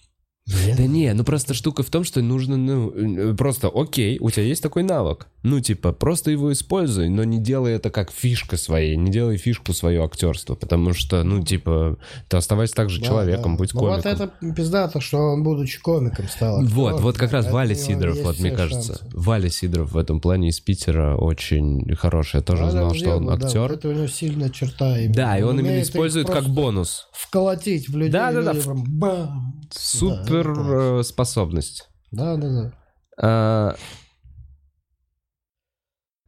Да не, ну просто штука в том, что нужно, ну, э, просто, окей, у тебя есть такой навык. Ну, типа, просто его используй, но не делай это как фишка своей, не делай фишку свое актерство, потому что, ну, типа, ты оставайся также Да, человеком, да. будь Ну, комиком. вот это пиздато, что он, будучи комиком, стал Вот, актером. вот как раз Поэтому Валя Сидоров, вот мне кажется. шансы. Валя Сидоров в этом плане из Питера очень хороший. Я тоже Валя знал, что он Узелова, да, актер. вот это у него сильная черта. именно. Да, и он именно умеет их использует как бонус. Вколотить в людей. Да-да-да. Супер Да, это э, способность. Да, да, да. А,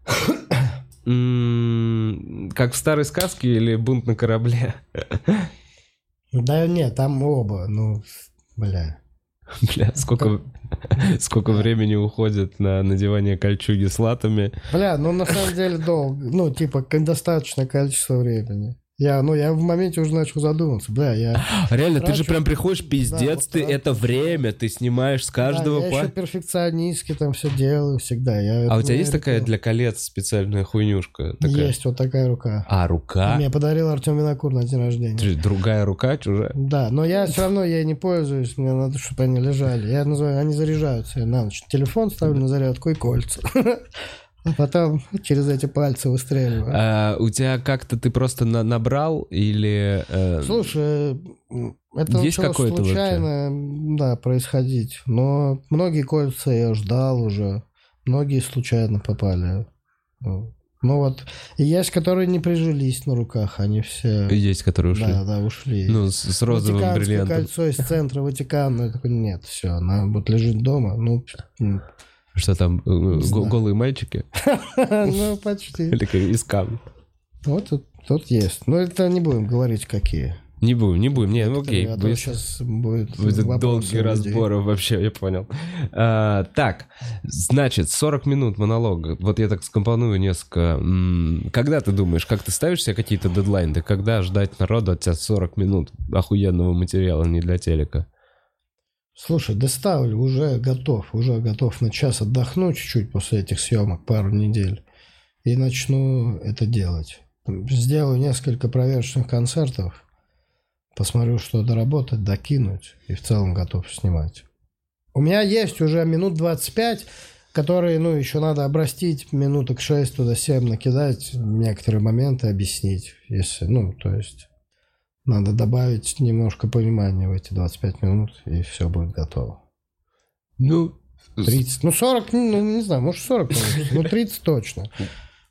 Как в старой сказке или бунт на корабле? Да нет, там оба, ну, бля. Бля, сколько, сколько времени уходит на надевание кольчуги с латами. Бля, ну на самом деле долго. Ну, типа, достаточное количество времени. Я, ну, я в моменте уже начал задумываться. Бля, я... Реально, ты же Трачу. прям приходишь, пиздец, вот ты так. это время, ты снимаешь с каждого Да, я еще перфекционистски там все делаю всегда. Я, А у тебя есть такая это- для колец специальная хуйнюшка? Такая? Есть вот такая рука. А, рука? Мне подарил Артем Винокур на день рождения. Ты- Другая рука, чужая? Да, но я все равно ей не пользуюсь, мне надо, чтобы они лежали. Я называю, они заряжаются. На ночь телефон ставлю на зарядку и кольца. А потом через эти пальцы выстреливаю. А, у тебя как-то ты просто на- набрал или... э, Слушай, это Есть начало вообще? случайно, да, происходить. Но многие кольца я ждал уже. Многие случайно попали. Ну вот, и есть, которые не прижились на руках, они все... Есть, которые ушли? Да, да, ушли. Ну, с, с розовым Ватиканское бриллиантом. кольцо из центра Ватикана. Я такой, нет, все, она вот лежит дома. Ну, Что там, э, голые мальчики? ну почти. Или как из камня? Вот тут, есть. Но это не будем говорить, какие. Не будем, не будем. Не, ну окей. А будет- сейчас будет Будет вопросы долгий разбор вообще, я понял. А, так, значит, 40 минут монолога. Вот я так скомпоную несколько. Когда ты думаешь, как ты ставишь себе какие-то дедлайны? Когда ждать народу от тебя 40 минут охуенного материала, не для телека? Слушай, доставлю, уже готов. Уже готов на час отдохну чуть-чуть после этих съемок, пару недель. И начну это делать. Сделаю несколько проверочных концертов. Посмотрю, что доработать, докинуть. И в целом готов снимать. У меня есть уже минут 25, которые, ну, еще надо обрастить минуток 6 туда 7 накидать, некоторые моменты объяснить, если, ну, то есть надо добавить немножко понимания в эти 25 минут, и все будет готово. Ну, 30, ну 40, ну не знаю, может 40 получится, ну 30 точно.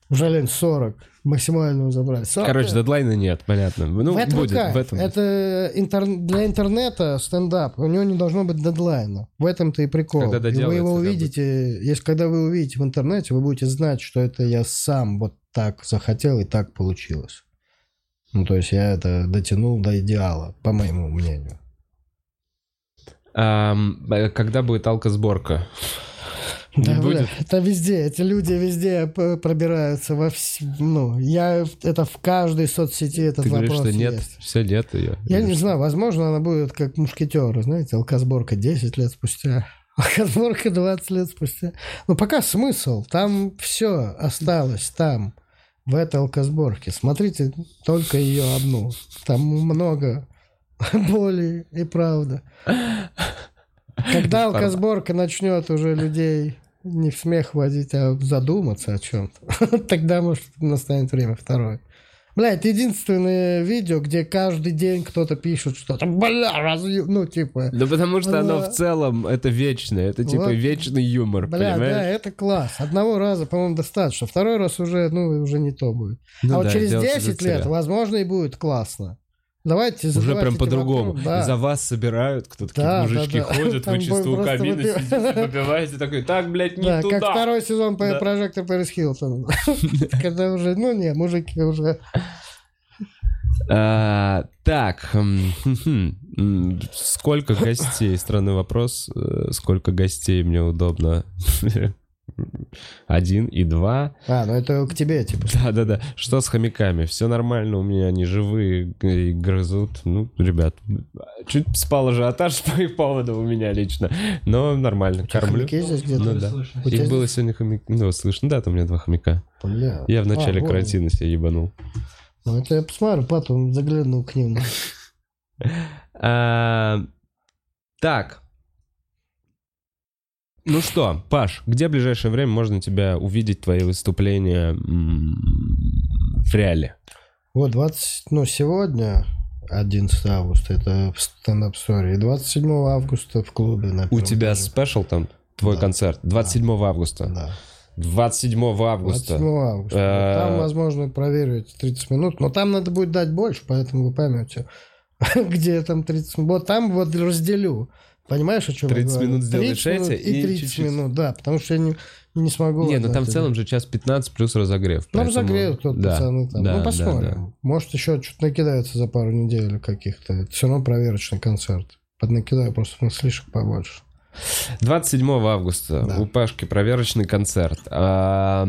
Жалень 40, максимальную забрали. 40 короче, дедлайна нет, понятно. Ну, в этом будет, кайф. в этом. Это интер- для интернета стендап. У него не должно быть дедлайна. В этом-то и прикол. Когда и вы его увидите, если когда вы увидите в интернете, вы будете знать, что это я сам вот так захотел и так получилось. Ну, то есть я это дотянул до идеала, по моему мнению. Э, когда будет алкосборка? Не Да, бля, будет? это везде, эти люди везде пробираются во вс... Ну, я это в каждой соцсети этот Ты говоришь, вопрос что нет, есть. все нет ее. Я не знаю, возможно, она будет как мушкетеры, знаете, алкосборка 10 лет спустя, алкосборка 20 лет спустя. Но пока смысл, там все осталось там, в этой алкосборке. Смотрите только ее одну. Там много боли и правда. Когда алкосборка начнет уже людей не в смех водить, а задуматься о чем-то, тогда, может, настанет время второе. Бля, это единственное видео, где каждый день кто-то пишет что-то. Бля, разъ... Ну, типа... Ну, потому что оно Вот. в целом, это вечное, это типа Вот. вечный юмор, Бля, да, понимаешь? это класс. Одного раза, по-моему, достаточно. Второй раз уже, ну, уже не то будет. Ну а вот да, через делать 10 из-за лет, возможно, и будет классно. Давайте Уже прям по-другому. Да. За вас собирают, кто-то Да, какие-то мужички да, да. ходят, Там вы чисто у камина выпив- сидите, попиваете, такой, так, блядь, не Да, туда. как второй сезон Да. прожектор Пэрис Хилтон. Когда уже, ну не, мужики уже... А, так, м, хм-хм, м, сколько гостей? Странный вопрос. Э, Сколько гостей мне удобно? Один и два. А, ну это к тебе, типа. Да-да-да. Что с хомяками? Все нормально, у меня они живые и грызут. Ну, ребят, чуть спал ажиотаж по их поводу у меня лично. Но нормально, кормлю. Хомяки здесь где-то? Ну да. У тебя Их было сегодня хомяк... Ну, слышно, да, там у меня два хомяка. Бля. Я в начале А, вот. карантина себя ебанул. Ну это я посмотрю, потом загляну к ним. А, Так. Ну что, Паш, где в ближайшее время можно тебя увидеть, твои выступления в реале? Вот 20, ну сегодня 11 августа, это в стендап story, и 27 августа в клубе на У тебя этаже. спешл там, твой Да. концерт, 27 августа. Да. 27 августа. 27 августа. Э, Там, возможно, проверю эти 30 минут, но там надо будет дать больше, поэтому вы поймете, где там 30 минут. Вот там вот разделю. Понимаешь, о чем 30 я говорю? минут сделаешь 30 минут и и 30 чуть-чуть. минут, да, потому что я не, не смогу. Не, ну там в целом же час 15 плюс разогрев. Ну, поэтому- разогреют тут Да, пацаны там. да, ну, да, посмотрим. да. Может, еще что-то накидается за пару недель каких-то. Это все равно проверочный концерт. Поднакидаю просто мыслишек побольше. 27 августа Да. у Пашки проверочный концерт. А,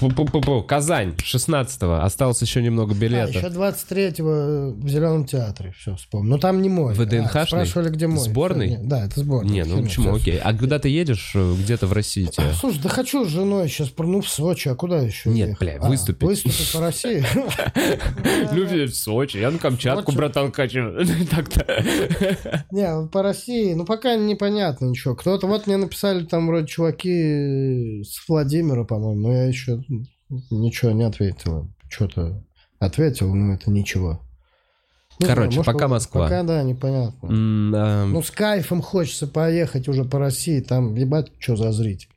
Пу-пу-пу-пу. Казань, 16-го. Осталось еще немного А, билетов. еще 23-го в Зеленом театре, все вспомнил. Но там не мой. ВДНХ-шный? А, спрашивали, где мой. Сборный? Всё, не, Да, это сборный. Не, ну почему, знает. окей. А куда ты едешь? э, Где-то в России тебе? Слушай, да хочу с женой сейчас, ну, в Сочи, а куда еще? Нет, ехать? бля, А, выступить. Выступить по России? Ну, в Сочи, я на Камчатку, братан, хочу. Так-то. Не, вот по России, ну, пока непонятно ничего. Кто-то, вот мне написали там вроде чуваки с Владимира, по-моему, но я еще ничего не ответил. Что-то ответил, но это ничего. Не Короче, может, пока Москва. Пока, да, непонятно. М, а, Ну, с кайфом хочется поехать уже по России, там, ебать, что за зритель.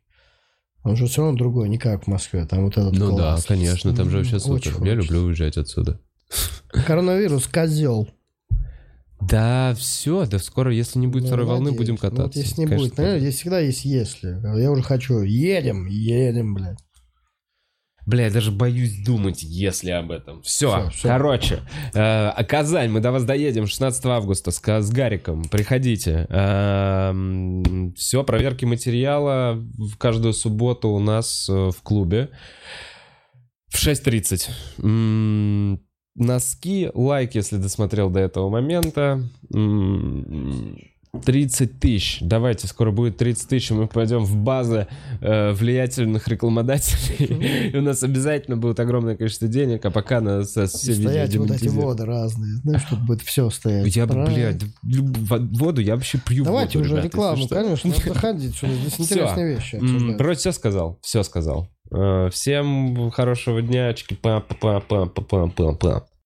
Он же все равно другой, не как в Москве. Там вот этот Ну да, класс. конечно, там же вообще М, очень супер. Я хочется. люблю уезжать отсюда. Коронавирус, козел. Да, все, да скоро, если не будет Ну, второй волны, надеюсь. будем Ну, вот кататься. если не Конечно, будет, понимаешь, здесь всегда есть если. Я уже хочу. Едем, едем, блядь. Бля, я даже боюсь думать, если об этом. Все, Всё, всё. короче. э, а Казань, мы до вас доедем 16 августа с, с Гариком. Приходите. все, проверки материала в каждую субботу у нас э, в клубе. В 6.30. М, Носки, лайк, если досмотрел до этого момента. М, 30 тысяч. Давайте, скоро будет 30 тысяч, и мы пойдем в базы э, влиятельных рекламодателей. И у нас обязательно будет огромное количество денег, а пока нас все Стоять вот эти воды разные. Знаешь, тут будет все стоять. Я блядь, воду я вообще пью Давайте уже рекламу, что. конечно. Надо заходить сюда. Здесь интересные вещи. Вроде все сказал, все сказал. Э, Всем хорошего дня. Чики-па-па-па-па-па-па-па.